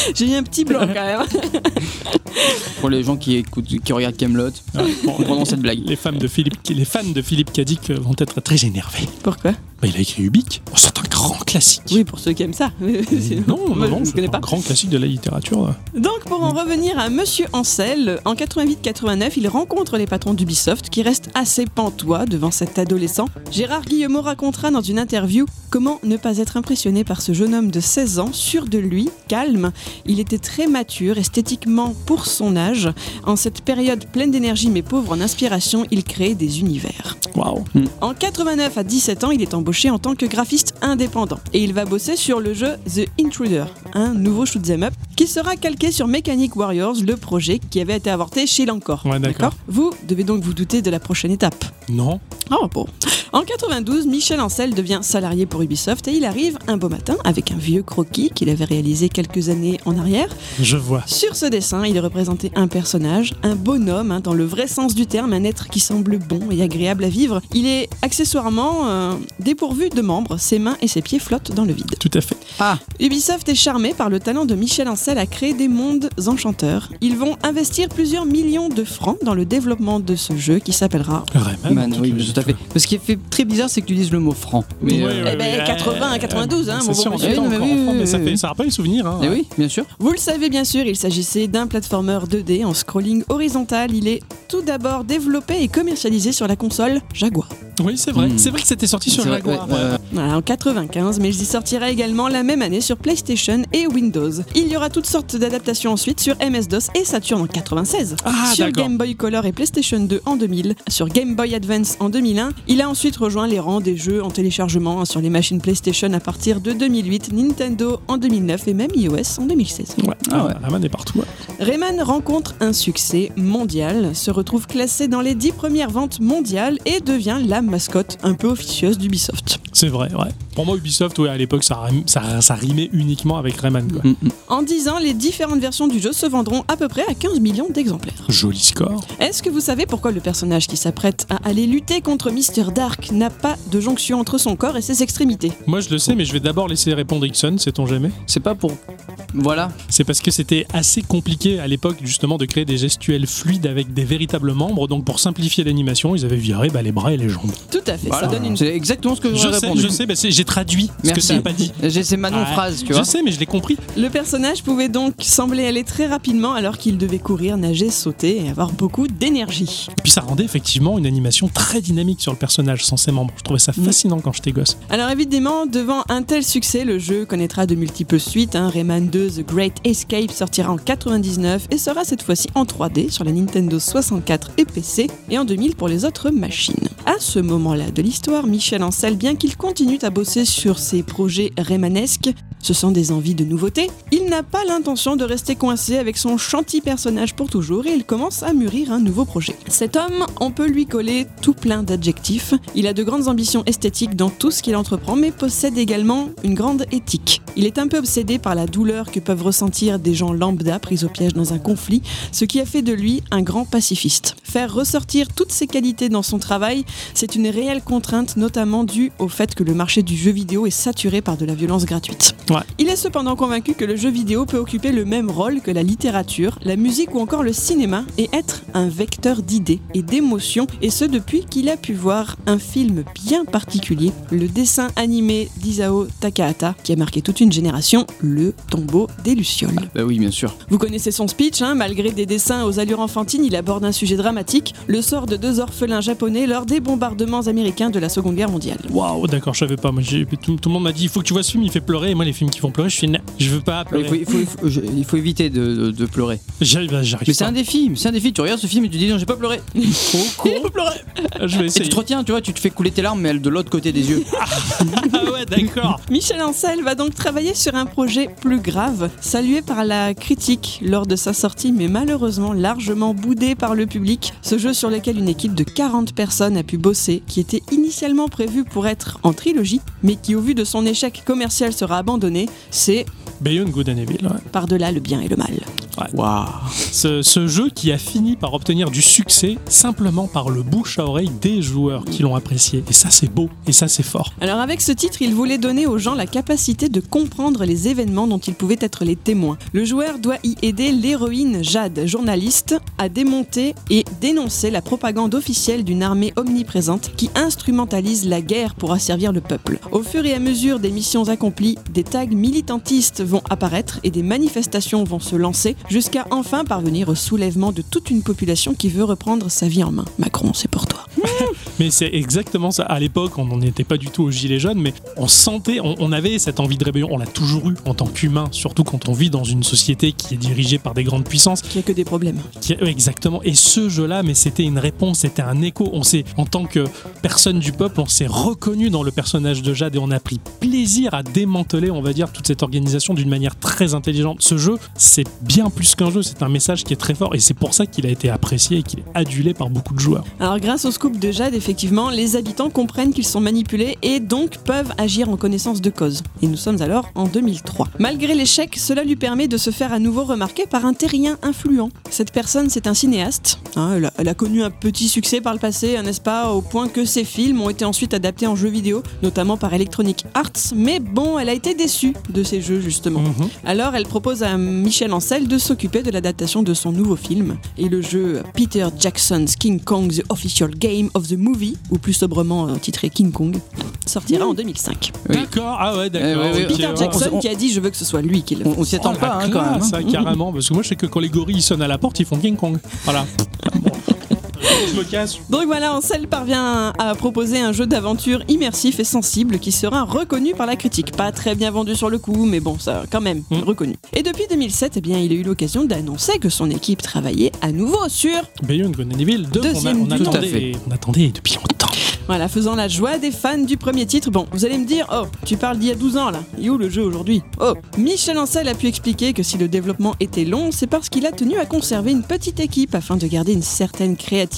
J'ai eu un petit blanc quand même. Pour les gens qui écoutent, qui regardent Camelot, Ah, bon, cette blague. les, fans de Philippe, les fans de Philippe Cadic vont être très énervés. Pourquoi? Bah, il a écrit Ubik. Oh, c'est un grand classique. Oui, pour ceux qui aiment ça. Non, non, Moi, non, je ne c'est connais un pas. grand classique de la littérature. Donc pour en revenir à Monsieur Ansel, en 88-89, il rencontre les patrons d'Ubisoft qui restent assez pantois devant cet adolescent. Gérard Guillemot racontera dans une interview comment ne pas être impressionné par ce jeune homme de 16 ans, sûr de lui, calme. Il était très mature esthétiquement pour son âge. En cette période pleine d'énergie mais pauvre en inspiration, il crée des univers. Waouh. En 89 à 17 ans, il est embauché en tant que graphiste indépendant et il va bosser sur le jeu The Intruder, un nouveau shoot'em up qui sera calqué sur Mechanic Warriors, le projet qui avait été avorté chez. Ouais, d'accord. Vous devez donc vous douter de la prochaine étape. Non. Oh bon. En 92, Michel Ancel devient salarié pour Ubisoft et il arrive un beau matin avec un vieux croquis qu'il avait réalisé quelques années en arrière. Je vois. Sur ce dessin, il est représenté un personnage, un bonhomme, hein, dans le vrai sens du terme, un être qui semble bon et agréable à vivre. Il est accessoirement euh, dépourvu de membres, ses mains et ses pieds flottent dans le vide. Tout à fait. Ah, Ubisoft est charmé par le talent de Michel Ancel à créer des mondes enchanteurs. Ils vont investir plusieurs millions de francs dans le développement de ce jeu qui s'appellera... Rayman. man, oui, tout à fait. Ce qui est fait très bizarre, c'est que tu dises le mot franc. Mais, Ouais, euh, ouais, Eh ben, ouais, 80, ouais, 92, hein, sûr, bon on monsieur. est Oui, mais oui, mais ça, oui, fait, oui. ça rappelle les souvenirs. Hein, eh oui, bien sûr. Vous le savez bien sûr, il s'agissait d'un platformer 2D en scrolling horizontal. Il est tout d'abord développé et commercialisé sur la console Jaguar. Oui, c'est vrai. Hmm. C'est vrai que c'était sorti sur vrai, Jaguar. ouais, ouais, ouais. Voilà, en 95, mais il y sortira également la même année sur PlayStation et Windows. Il y aura toutes sortes d'adaptations ensuite sur MS-DOS et Saturn en 96. Ah, sur. Game Boy Color et PlayStation 2 en 2000, sur Game Boy Advance en 2001. Il a ensuite rejoint les rangs des jeux en téléchargement sur les machines PlayStation à partir de 2008, Nintendo en 2009 et même iOS en 2016. Ouais, Ah ouais. Rayman est partout. ouais. Rayman rencontre un succès mondial, se retrouve classé dans les 10 premières ventes mondiales et devient la mascotte un peu officieuse d'Ubisoft. C'est vrai, ouais. Pour moi, Ubisoft, ouais, à l'époque, ça, ça, ça rimait uniquement avec Rayman. Quoi. Mm, mm. En 10 ans, les différentes versions du jeu se vendront à peu près à 15 millions d'exemplaires. Joli score. Est-ce que vous savez pourquoi le personnage qui s'apprête à aller lutter contre Mr. Dark n'a pas de jonction entre son corps et ses extrémités? Moi, je le sais, mais je vais d'abord laisser répondre Ixon, sait-on jamais? C'est pas pour Voilà. C'est parce que c'était assez compliqué à l'époque justement de créer des gestuels fluides avec des véritables membres. Donc pour simplifier l'animation, ils avaient viré bah, les bras et les jambes. Tout à fait, Voilà. ça donne une C'est exactement ce que Je répondu. je sais, bah, c'est- j'ai traduit ce que ça n'a pas dit. J'ai- C'est ma Ouais. non-phrase, tu je vois. sais, mais je l'ai compris. Le personnage pouvait donc sembler aller très rapidement alors qu'il devait courir, nager, sauter et avoir beaucoup d'énergie. Et puis ça rendait effectivement une animation très dynamique sur le personnage sans ses membres. Je trouvais ça fascinant quand j'étais gosse. Alors évidemment, devant un tel succès, le jeu connaîtra de multiples suites. hein. Rayman 2 The Great Escape sortira en 99 et sera cette fois-ci en 3D sur la Nintendo 64 et PC et en 2000 pour les autres machines. À ce moment-là de l'histoire, Michel Ancel, bien qu'il continue à bosser sur ses projets Raymanesques, ce sont des envies de nouveautés. Il n'a pas l'intention de rester coincé avec son chantier personnage pour toujours et il commence à mûrir un nouveau projet. Cet homme, on peut lui coller tout plein d'adjectifs. Il a de grandes ambitions esthétiques dans tout ce qu'il entreprend, mais possède également une grande éthique. Il est un peu obsédé par la douleur que peuvent ressentir des gens lambda pris au piège dans un conflit, ce qui a fait de lui un grand pacifiste. Faire ressortir toutes ses qualités dans son travail, c'est une réelle contrainte, notamment due au fait que le marché du jeu vidéo est saturé par de la violence gratuite. Ouais. Il est cependant convaincu que le jeu vidéo peut occuper le même rôle que la littérature, la musique ou encore le cinéma et être un vecteur d'idées et d'émotions, et ce depuis qu'il a pu voir un film bien particulier, le dessin animé d'Isao Takahata, qui a marqué toute une génération, Le tombeau des Lucioles. Bah oui, bien sûr. Vous connaissez son speech, hein, malgré des dessins aux allures enfantines, il aborde un sujet dramatique, le sort de deux orphelins japonais lors des bombardements américains de la Seconde Guerre mondiale. Waouh, d'accord, je savais pas. Moi, j'ai- tout, tout le monde m'a dit il faut que tu vois ce film, il fait pleurer. Et moi, les films qui font pleurer, je suis je veux pas Il pleurer. faut, il faut- il faut- je- il faut éviter de, de- de pleurer. J'arrive, j'arrive Mais c'est pas. un défi, c'est un défi. Tu regardes ce film et tu dis non, j'ai pas pleuré. Trop con. pleurer. Je vais Et essayer. tu te retiens, tu vois, tu te fais couler tes larmes, mais elles de l'autre côté des yeux. Ah ouais, d'accord. Michel Ancel va donc travailler sur un projet plus grave, salué par la critique lors de sa sortie, mais malheureusement largement boudé par le public. Ce jeu sur lequel une équipe de 40 personnes a pu bosser, qui était initialement prévu pour être en trilogie, mais qui au vu de son échec commercial sera abandonné, c'est Beyond Good and Evil. ouais. par-delà le bien et le mal. Ce, ce jeu qui a fini par obtenir du succès simplement par le bouche à oreille des joueurs qui l'ont apprécié. Et ça, c'est beau. Et ça, c'est fort. Alors avec ce titre, il voulait donner aux gens la capacité de comprendre les événements dont ils pouvaient être les témoins. Le joueur doit y aider l'héroïne Jade, journaliste, à démonter et dénoncer la propagande officielle d'une armée omniprésente qui instrumentalise la guerre pour asservir le peuple. Au fur et à mesure des missions accomplies, des tags militantistes vont apparaître et des manifestations vont se lancer jusqu'à enfin parvenir au soulèvement de toute une population qui veut reprendre sa vie en main. Macron, c'est pour toi. Mais c'est exactement ça. À l'époque, on n'en était pas du tout aux gilets jaunes, mais on sentait, on, on avait cette envie de rébellion. On l'a toujours eu en tant qu'humain, surtout quand on vit dans une société qui est dirigée par des grandes puissances. Qui a que des problèmes. Qui- exactement. Et ce jeu-là, mais c'était une réponse, c'était un écho. On s'est, en tant que personne du peuple, on s'est reconnu dans le personnage de Jade et on a pris plaisir à démanteler, on va dire, toute cette organisation d'une manière très intelligente. Ce jeu, c'est bien plus qu'un jeu, c'est un message qui est très fort et c'est pour ça qu'il a été apprécié et qu'il est adulé par beaucoup de joueurs. Alors grâce au scoop de Jade, effectivement, les habitants comprennent qu'ils sont manipulés et donc peuvent agir en connaissance de cause. Et nous sommes alors en 2003. Malgré l'échec, cela lui permet de se faire à nouveau remarquer par un terrien influent. Cette personne, c'est un cinéaste. Hein, elle, a, elle a connu un petit succès par le passé, n'est-ce pas, au point que ses films ont été ensuite adaptés en jeux vidéo, notamment par Electronic Arts. Mais bon, elle a été déçue de ces jeux justement. Mhm. Alors elle propose à Michel Ancel de s'occuper de l'adaptation de son nouveau film. Et le jeu Peter Jackson's King Kong The Official Game of the Movie, ou plus sobrement euh, titré King Kong, sortira en 2005. Oui. D'accord, ah ouais, d'accord. Eh ouais, Peter ouais. Jackson on- qui a dit je veux que ce soit lui qui le On, on s'y attend Oh, pas, hein, quand même. classe, hein. hein, carrément. Parce que moi, je sais que quand les gorilles sonnent à la porte, ils font King Kong. Voilà. Bon. Je me casse. Donc voilà, Ansel parvient à proposer un jeu d'aventure immersif et sensible qui sera reconnu par la critique. Pas très bien vendu sur le coup, mais bon, ça quand même Mm. reconnu. Et depuis 2007, eh bien, il a eu l'occasion d'annoncer que son équipe travaillait à nouveau sur Beyond Good and Evil 2, on, a- Deuxième on du nom. Tout à fait. attendait, on attendait depuis longtemps. Voilà, faisant la joie des fans du premier titre. Bon, vous allez me dire, oh, tu parles d'il y a 12 ans là. Il est où le jeu aujourd'hui? Oh, Michel Ancel a pu expliquer que si le développement était long, c'est parce qu'il a tenu à conserver une petite équipe afin de garder une certaine créativité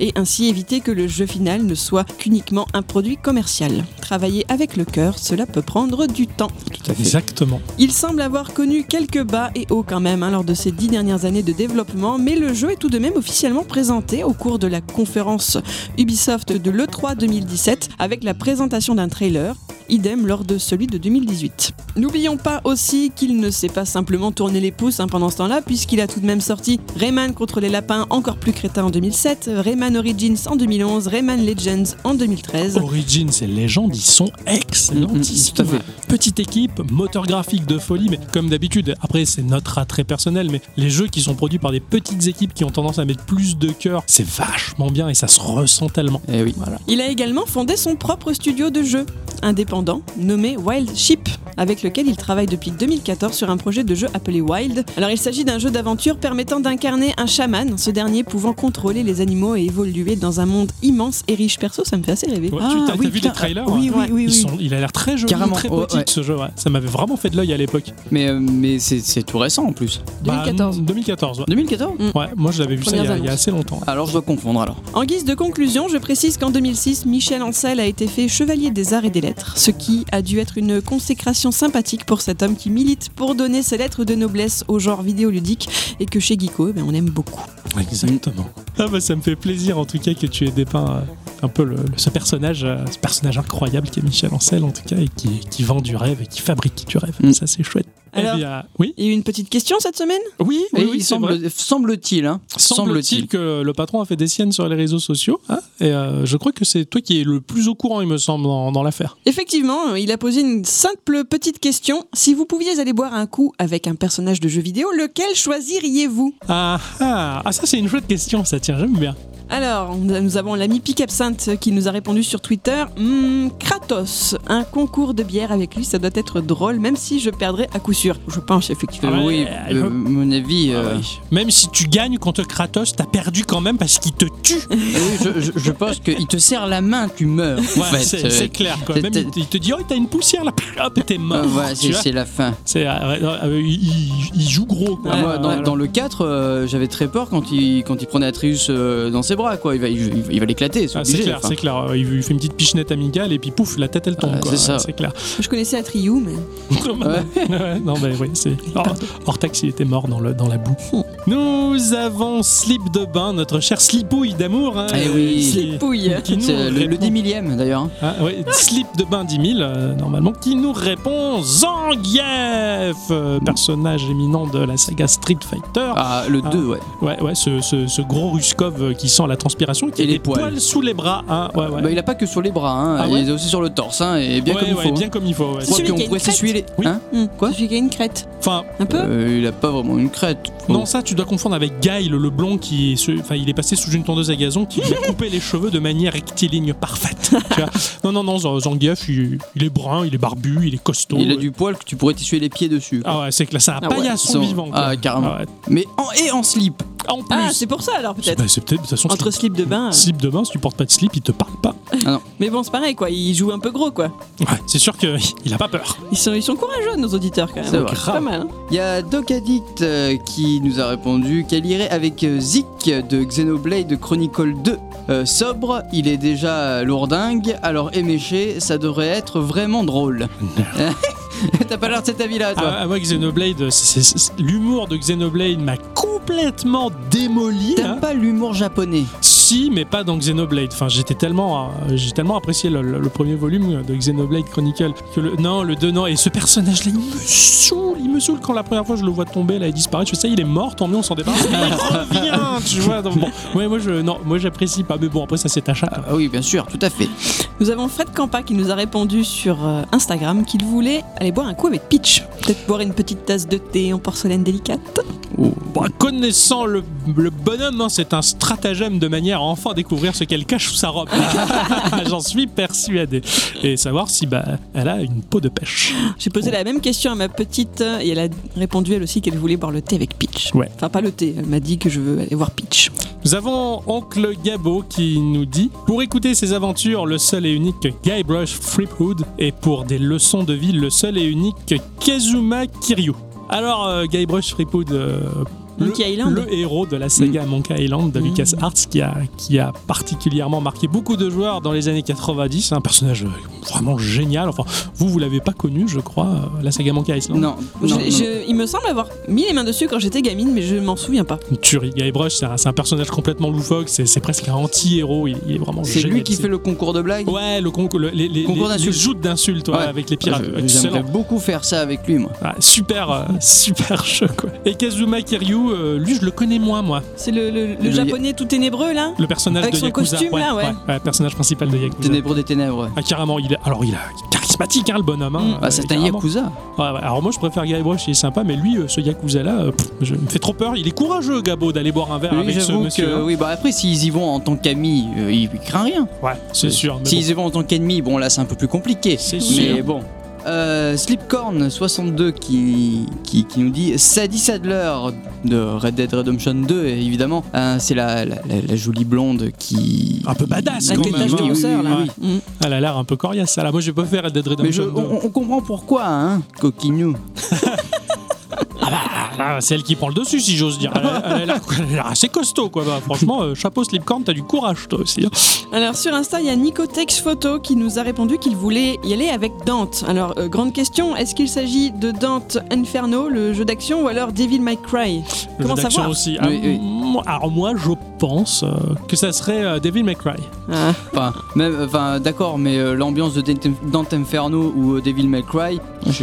et ainsi éviter que le jeu final ne soit qu'uniquement un produit commercial. Travailler avec le cœur, cela peut prendre du temps. Tout à fait. Exactement. Il semble avoir connu quelques bas et hauts quand même hein, lors de ces dix dernières années de développement, mais le jeu est tout de même officiellement présenté au cours de la conférence Ubisoft de l'E3 2017 avec la présentation d'un trailer. idem lors de celui de 2018. N'oublions pas aussi qu'il ne s'est pas simplement tourné les pouces hein, pendant ce temps-là, puisqu'il a tout de même sorti Rayman contre les lapins encore plus crétin en 2007, Rayman Origins en 2011, Rayman Legends en 2013. Origins et Legends, ils sont excellentissimes. Fait. Petite équipe, moteur graphique de folie, mais comme d'habitude, après c'est notre attrait personnel, mais les jeux qui sont produits par des petites équipes qui ont tendance à mettre plus de cœur, c'est vachement bien et ça se ressent tellement. Eh oui. Voilà. Il a également fondé son propre studio de jeux indépendant nommé Wild Sheep, avec lequel il travaille depuis 2014 sur un projet de jeu appelé Wild. Alors il s'agit d'un jeu d'aventure permettant d'incarner un chaman, ce dernier pouvant contrôler les animaux et évoluer dans un monde immense et riche. Perso, ça me fait assez rêver. Ouais, Ah, tu t'as, t'as oui, vu putain, les trailers oui, hein oui, oui, Ils sont- Il a l'air très joli, Carrément, très ouais, petit ouais. ce jeu. ouais. Ça m'avait vraiment fait de l'œil à l'époque. Mais, euh, mais c'est c'est tout récent en plus. Bah, 2014. 2014, ouais. 2014 Ouais, moi je l'avais vu ça il y, a, Premières il y a annonces. assez longtemps. Alors je dois confondre alors. En guise de conclusion, je précise qu'en 2006, Michel Ancel a été fait chevalier des arts et des lettres, ce qui a dû être une consécration sympathique pour cet homme qui milite pour donner ses lettres de noblesse au genre vidéoludique et que chez Geeko, eh ben, on aime beaucoup. Exactement. Ah bah ça me fait plaisir en tout cas que tu aies dépeint euh, un peu le, ce personnage, euh, ce personnage incroyable qui est Michel Ancel en tout cas et qui, qui vend du rêve et qui fabrique du rêve. Mm. Ça c'est chouette. Alors eh bien, oui, Il y a eu une petite question cette semaine? Oui, oui, Et oui, il c'est vrai. semble, semble-t-il, hein, Semble-t-il que le patron a fait des siennes sur les réseaux sociaux. hein, et euh, je crois que c'est toi qui es le plus au courant, il me semble, dans, dans l'affaire. Effectivement, il a posé une simple petite question. Si vous pouviez aller boire un coup avec un personnage de jeu vidéo, lequel choisiriez-vous? Ah, ah, ah, ça c'est une chouette question, ça tient, j'aime bien. Alors, nous avons l'ami Pic Absinthe qui nous a répondu sur Twitter Hmm, Kratos, un concours de bière avec lui, ça doit être drôle, même si je perdrais à coup sûr. Je pense effectivement. Ah oui, euh, euh, mon avis. Ah euh, oui. Même si tu gagnes contre Kratos, t'as perdu quand même parce qu'il te tue. oui, je, je- je pense qu'il te serre la main, tu meurs. en Ouais, fait. c'est, Euh, c'est clair. Quoi. c'est- Même il, il te dit, oh, t'as une poussière là, hop, et t'es mort. ouais, Tu c'est la fin. C'est, euh, euh, il, joue gros. Quoi. Ah, moi, dans, le 4, euh, j'avais très peur quand il, quand il prenait Atreus euh, dans ses bras. Quoi. Il va, il, il- il va l'éclater. Ah, c'est obligé, clair, enfin. c'est clair. Il, fait une petite pichenette amicale et puis pouf, la tête elle tombe. Ah, c'est ça. C'est clair. Je connaissais Atriou, mais. Ouais, non, mais oui, c'est. Or- Ortex, il était mort dans, le, dans la boue. Nous avons Slip de Bain, notre cher slipouille d'amour. hein, Eh oui. Slipouille. C'est le, le répond- 10 millième d'ailleurs. hein. Ah, ouais, Slip de Bain 10 000, euh, normalement, qui nous répond Zangief, euh, personnage éminent de la saga Street Fighter. Ah, le Ah. 2, ouais. Ouais, ouais, ce, ce- ce gros Ruskov euh, qui sent la transpiration, qui Et a les des poils. poils. sous les bras. hein, ouais, ouais. Bah, il a pas que sur les bras, hein. Ah ouais il est aussi sur le torse, hein, et bien Ouais, comme il ouais, faut. bien comme il faut. ouais. C'est celui qui a une pourrait crête. s'essuyer les. Oui. Quoi Celui qui a une crête. Enfin, Un peu Euh, Il a pas vraiment une crête. Non, ça, tu dois confondre avec Guy, le, le blond qui est, enfin, il est passé sous une tondeuse à gazon qui lui a coupé les cheveux de manière rectiligne parfaite. tu vois. non, non, non, Zang- Zangief, il, il est brun, il est barbu, il est costaud. Il a du poil que tu pourrais t'essuyer les pieds dessus. quoi. Ah ouais, c'est que là, c'est un Ah paillasson Son- vivant. Ah, carrément. ouais. Mais en, et en slip. En plus, Ah, c'est pour ça alors peut-être. bah, c'est peut-être, de toute façon, Entre slip, slip de bain. euh. slip de bain, si tu portes pas de slip, il te parle pas. Mais bon, c'est pareil quoi, il joue un peu gros quoi. Ouais, c'est sûr qu'il a pas peur. Ils sont, ils sont courageux nos auditeurs quand même. C'est vrai. pas mal. hein. Il y a Doc Addict euh, qui nous a répondu qu'elle irait avec euh, Zik de Xenoblade Chronicle 2. Euh, sobre, il est déjà lourdingue, alors éméché, ça devrait être vraiment drôle. T'as pas l'air de cet avis-là, toi Ah, moi, Xenoblade, l'humour de Xenoblade m'a complètement démoli. T'aimes hein. pas l'humour japonais Si, mais pas dans Xenoblade. Enfin, j'étais tellement, euh, j'ai tellement apprécié le, le- le premier volume de Xenoblade Chronicle que le non, le 2 non. Et ce personnage-là, il me saoule, il me saoule quand la première fois je le vois tomber, là, il disparaît. Je fais ça, il est mort, tant mieux, on s'en débarrasse. Mais il revient, tu vois. Donc, bon, ouais, moi je, non, moi j'apprécie pas. Mais bon, après ça c'est à chacun. Ah oui, bien sûr, tout à fait. Nous avons Fred Campa qui nous a répondu sur euh, Instagram qu'il voulait aller boire un coup avec Peach. Peut-être boire une petite tasse de thé en porcelaine délicate. Bon, connaissant le, le bonhomme, hein, c'est un stratagème de manière à enfin découvrir ce qu'elle cache sous sa robe. J'en suis persuadé. Et savoir si bah, elle a une peau de pêche. J'ai posé la même question à ma petite et elle a répondu elle aussi qu'elle voulait boire le thé avec Peach. Ouais. Enfin pas le thé, elle m'a dit que je veux aller voir Peach. Nous avons Oncle Gabo qui nous dit Pour écouter ses aventures, le seul et unique Guybrush Threepwood et pour des leçons de vie, le seul et unique Kazuma Kiryu. Alors, euh, Guybrush Threepwood. euh, le, Monkey Island le héros de la saga Monkey Island de Mm. LucasArts qui a, qui a particulièrement marqué beaucoup de joueurs dans les années 90. Un personnage euh, vraiment génial. Enfin, vous, vous l'avez pas connu, je crois, euh, la saga Monkey Island. Non, Je- non, non. je- il me semble avoir mis les mains dessus quand j'étais gamine, mais je m'en souviens pas. Une tuerie. Guybrush, c'est un, c'est un personnage complètement loufoque. C'est presque un anti-héros. Il, il est vraiment C'est lui génial. qui fait le concours de blagues Ouais, le concours, le- les, les, Concours les- d'insultes. les joutes d'insultes ouais, Ouais. avec les pirates. Excellent. J'aimerais beaucoup faire ça avec lui, moi. Ah, super, euh, super jeu quoi. Et Kazuma Kiryu, euh, lui je le connais moins moi. C'est le, le- le Le- japonais tout ténébreux là Le personnage Avec de son Yakuza. costume, ouais, là, ouais. ouais, personnage principal de Yakuza. Ténébreux des ténèbres. Ah, carrément, il est, alors il est charismatique hein, le bonhomme. Hein, Mm. Bah, c'est un. Yakuza. Ouais, ouais. Alors moi je préfère Guybrush, il est sympa, mais lui, euh, ce Yakuza là, je me fait trop peur. Il est courageux, Gabo, d'aller boire un verre Oui, avec ce monsieur. que. hein. Oui, bah après, s'ils y vont en tant qu'amis, euh, il, craint rien. Ouais, c'est sûr. mais S'ils y vont en tant qu'ennemis, bon, là, c'est un peu plus compliqué. C'est Mais sûr. bon. Euh, Slipcorn62 qui, qui, qui nous dit Sadie Sadler de Red Dead Redemption 2 évidemment Euh, c'est la, la, la- la jolie blonde qui un peu badass quand même. de hein. là. oui, Mm. Elle a l'air un peu coriace. Ça. Là, moi je peux faire Red Dead mais je, Redemption 2. on, on comprend pourquoi hein coquinou Ah, c'est elle qui prend le dessus, si j'ose dire. Elle, l'air assez costaud, quoi. Bah, franchement, euh, chapeau Slipcorn, t'as du courage, toi aussi. hein. Alors sur Insta, il y a Nicotex Photo qui nous a répondu qu'il voulait y aller avec Dante. Alors euh, grande question, est-ce qu'il s'agit de Dante Inferno, le jeu d'action, ou alors Devil May Cry? Le Comment jeu d'action savoir aussi. Oui, Ah, oui. moi- Alors, moi, je pense euh, que ça serait euh, Devil May Cry. Ah. enfin d'accord mais euh, l'ambiance de Dante- Inferno ou euh, Devil May Cry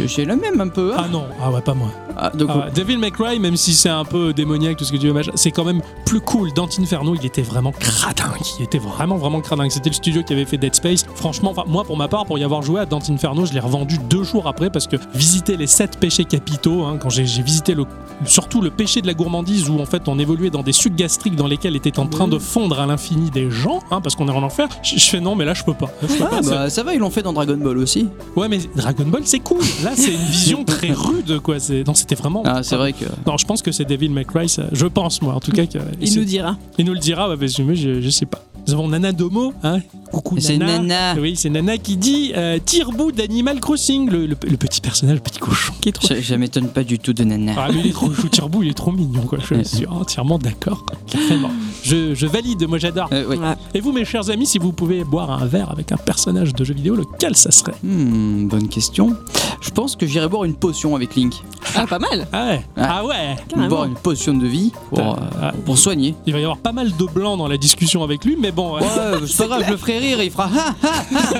c'est la même un peu hein. Ah non, ah ouais, pas moi. Ah, donc, Ah Devil May Cry, même si c'est un peu démoniaque, tout ce que tu veux, c'est quand même plus cool. Dante Inferno, il était vraiment cradingue. Il était vraiment, vraiment cradingue. C'était le studio qui avait fait Dead Space. Franchement, moi, pour ma part, pour y avoir joué à Dante Inferno, je l'ai revendu deux jours après parce que visiter les sept péchés capitaux, hein, quand j'ai visité le, surtout le péché de la gourmandise où en fait on évoluait dans des sucs gastriques dans lesquels étaient en train de fondre à l'infini des gens, hein, parce qu'on est en enfer, je, je fais non, mais là, je peux pas. Je peux ah, pas, bah, ça va ils l'ont fait dans Dragon Ball aussi Ouais, mais Dragon Ball, c'est cool. Là, c'est une vision très rude, quoi. C'est- c'était vraiment. ah c'est vrai que Non, je pense que c'est Devil May Cry, ça- je pense, moi, en tout cas. Que, Il nous dira. il nous le dira, ouais, moi, je, je sais pas. Nous avons Nana Domo, hein. Coucou C'est Nana. Nana. Oui, c'est Nana qui dit euh, tire-bout d'Animal Crossing, le, le- le petit personnage, le petit cochon. Qui est trop. ça, ça m'étonne pas du tout de Nana Ah, mais il est trop chou, tire-bout, il est trop mignon, quoi. Je suis entièrement d'accord. Carrément. Je, je valide, moi, j'adore. Euh, oui. Et vous, mes chers amis, si vous pouvez boire un verre avec un personnage de jeu vidéo, lequel ça serait? Hmm, bonne question. Je pense que j'irai boire une potion avec Link. Ah, pas mal. Ah ouais Ah ouais Carrément. Boire une potion de vie pour, euh, Ah, pour soigner. Il va y avoir pas mal de blanc dans la discussion avec lui, mais bon. Ouais, c'est pas grave, je le ferai rire et il fera ah, ah.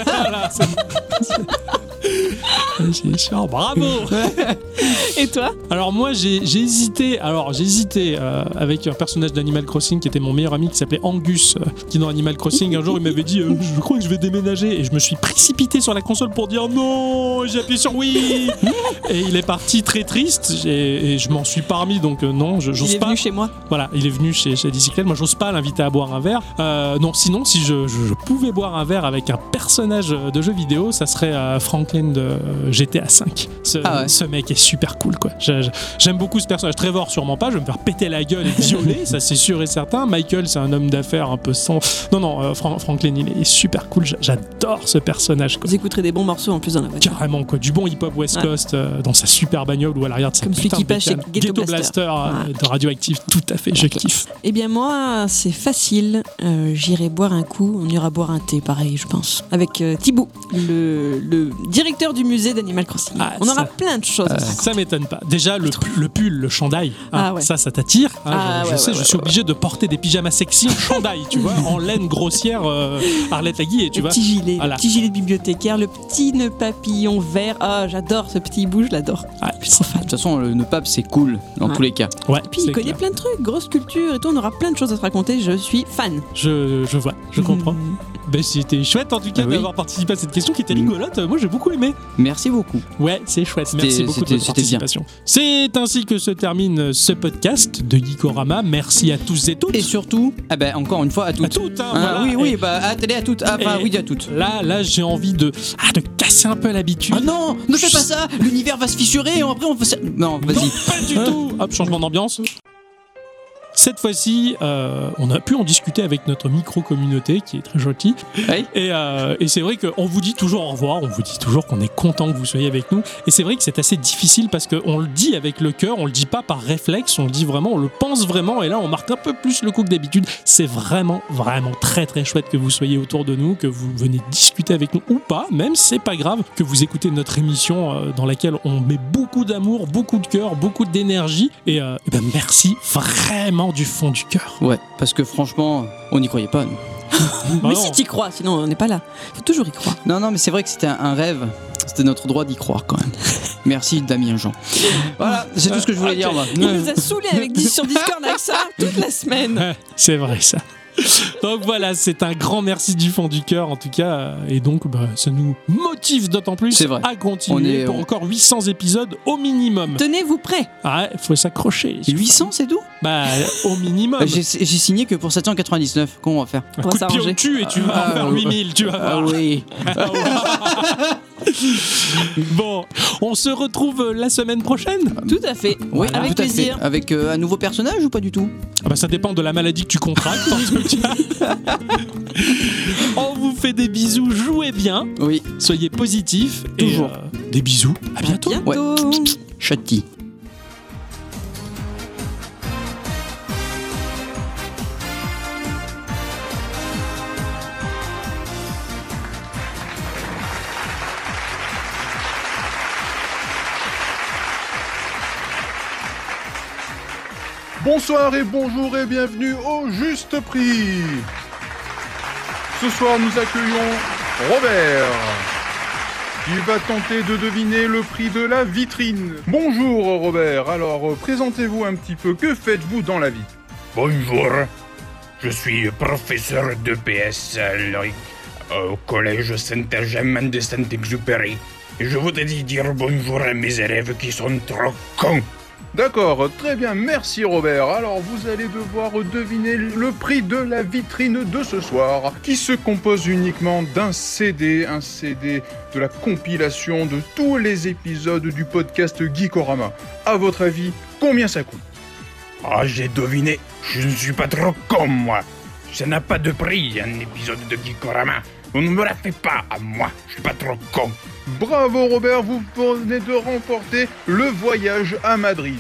Voilà, c'est- C'est sûr, bravo Et toi? Alors moi j'ai j'ai hésité, alors j'ai hésité euh, avec un personnage d'Animal Crossing qui était mon meilleur ami qui s'appelait Angus, euh, qui dans Animal Crossing un jour il m'avait dit euh, je crois que je vais déménager et je me suis précipité sur la console pour dire non, j'ai appuyé sur oui et il est parti très triste et, et je m'en suis pas remis donc euh, non, je- Il j'ose est pas. venu chez moi. Voilà, il est venu chez, chez Dicyclette. Moi, j'ose pas l'inviter à boire un verre. Non, sinon, si je, je- je pouvais boire un verre avec un personnage de jeu vidéo, ça serait euh, Franklin de euh, GTA V. Ce, Ah ouais. ce mec est super cool, quoi. J'aime beaucoup ce personnage. Trevor, sûrement pas. Je vais me faire péter la gueule et violer, ça c'est sûr et certain. Michael, c'est un homme d'affaires un peu sans. Non, non, euh, Fran- Franklin, il est super cool. J'a- J'adore ce personnage, quoi. Vous écouterez des bons morceaux en plus dans la voiture. Carrément quoi, du bon hip-hop West Ouais. Coast euh, dans sa super bagnole ou à l'arrière de sa Comme celui qui passe chez. Ghetto Ghetto Blaster. Blaster, Ouais. de Radioactive, tout à fait, je kiffe. Eh bien moi, c'est facile. Euh, J'irai boire un coup. On ira boire un thé, pareil, je pense. Avec euh, Thibaut, le, le directeur du musée d'Animal Crossing. Ah, On aura plein de choses. raconter. Ça m'étonne pas. Déjà, le, le pull, le chandail, hein, Ah ouais. ça, ça t'attire. hein, Ah je je ouais, sais, ouais, je suis ouais. obligé de porter des pyjamas sexy en chandail, tu vois, en laine grossière, euh, Arlette Laguille, tu le vois. petit gilet, Voilà. le petit gilet de bibliothécaire, le petit nœud papillon vert. Ah, j'adore ce petit bout, je l'adore. Ah, De toute façon, le nœud pape, c'est cool dans Ouais. tous les cas. ouais, Puis il connaît clair. plein de trucs, grosse culture et tout. On aura plein de choses à se raconter. Je suis fan. Je, je vois, je comprends. Mhm. Ben, c'était chouette en tout cas Ah oui. d'avoir participé à cette question qui était rigolote. Moi, j'ai beaucoup aimé. Merci beaucoup. Ouais, c'est chouette. Merci beaucoup de votre participation. C'est ainsi que se termine ce podcast de Geekorama. Merci à tous et toutes. Et surtout, ah ben, encore une fois, à à toutes. toutes, hein, Hein, voilà. oui, oui, Et- bah, attendez à toutes. Ah, Et- oui, à toutes. Là, là, j'ai envie de, ah, de casser un peu l'habitude. Ah non, ne fais pas ça L'univers va se fissurer et après on va. Non, vas-y. Pas du tout. Hop, changement d'ambiance. Cette fois-ci, euh, on a pu en discuter avec notre micro-communauté qui est très gentille. Oui. Et, euh, et c'est vrai qu'on vous dit toujours au revoir, on vous dit toujours qu'on est content que vous soyez avec nous. Et c'est vrai que c'est assez difficile parce qu'on le dit avec le cœur, on le dit pas par réflexe, on le dit vraiment, on le pense vraiment. Et là, on marque un peu plus le coup que d'habitude. C'est vraiment, vraiment très, très chouette que vous soyez autour de nous, que vous venez discuter avec nous ou pas, même c'est pas grave, que vous écoutez notre émission euh, dans laquelle on met beaucoup d'amour, beaucoup de cœur, beaucoup d'énergie. Et, euh, ben, merci vraiment du fond du cœur. Ouais, parce que franchement, on n'y croyait pas. nous. Bah Mais non. si t'y crois, sinon on n'est pas là. Faut toujours y croire. Non, non, mais c'est vrai que c'était un, un rêve. C'était notre droit d'y croire quand même. Merci Damien Jean. Voilà, c'est tout ce que je voulais dire moi. Il nous a saoulés avec 10 sur Discord avec ça toute la semaine. C'est vrai ça. Donc voilà, c'est un grand merci du fond du cœur en tout cas, et donc bah, ça nous motive d'autant plus C'est vrai. à continuer On est- pour on- encore 800 épisodes au minimum. Tenez-vous prêts. Ah, ouais, faut s'accrocher. les 800, c'est tout? Bah, au minimum. J'ai j'ai signé que pour 799. Comment on va faire? Un on va de pied au s'arranger. cul et tu vas Ah, en faire ouais. 8000, tu vas Ah voir. oui. Bon, on se retrouve la semaine prochaine. Tout à fait. Oui, avec tout à fait. plaisir. Avec euh, un nouveau personnage ou pas du tout? Ah bah, ça dépend de la maladie que tu contractes cas. on vous fait des bisous, jouez bien, Oui, soyez positifs. et, Toujours. euh, des bisous, à bientôt. Bientôt. Bonsoir et bonjour et bienvenue au Juste Prix. Ce soir, nous accueillons Robert, qui va tenter de deviner le prix de la vitrine. Bonjour Robert, alors euh, présentez-vous un petit peu, que faites-vous dans la vie? Bonjour, je suis professeur de PS au collège Saint-Germain de Saint-Exupéry. Et je voudrais dire bonjour à mes élèves qui sont trop cons. D'accord, très bien, merci Robert. Alors vous allez devoir deviner le prix de la vitrine de ce soir, qui se compose uniquement d'un CD, un CD de la compilation de tous les épisodes du podcast Geekorama. À votre avis, combien ça coûte? Ah, j'ai deviné, je ne suis pas trop con, moi. Ça n'a pas de prix, un épisode de Geekorama. On ne me la fait pas à moi, je suis pas trop con. Bravo Robert, vous venez de remporter le voyage à Madrid.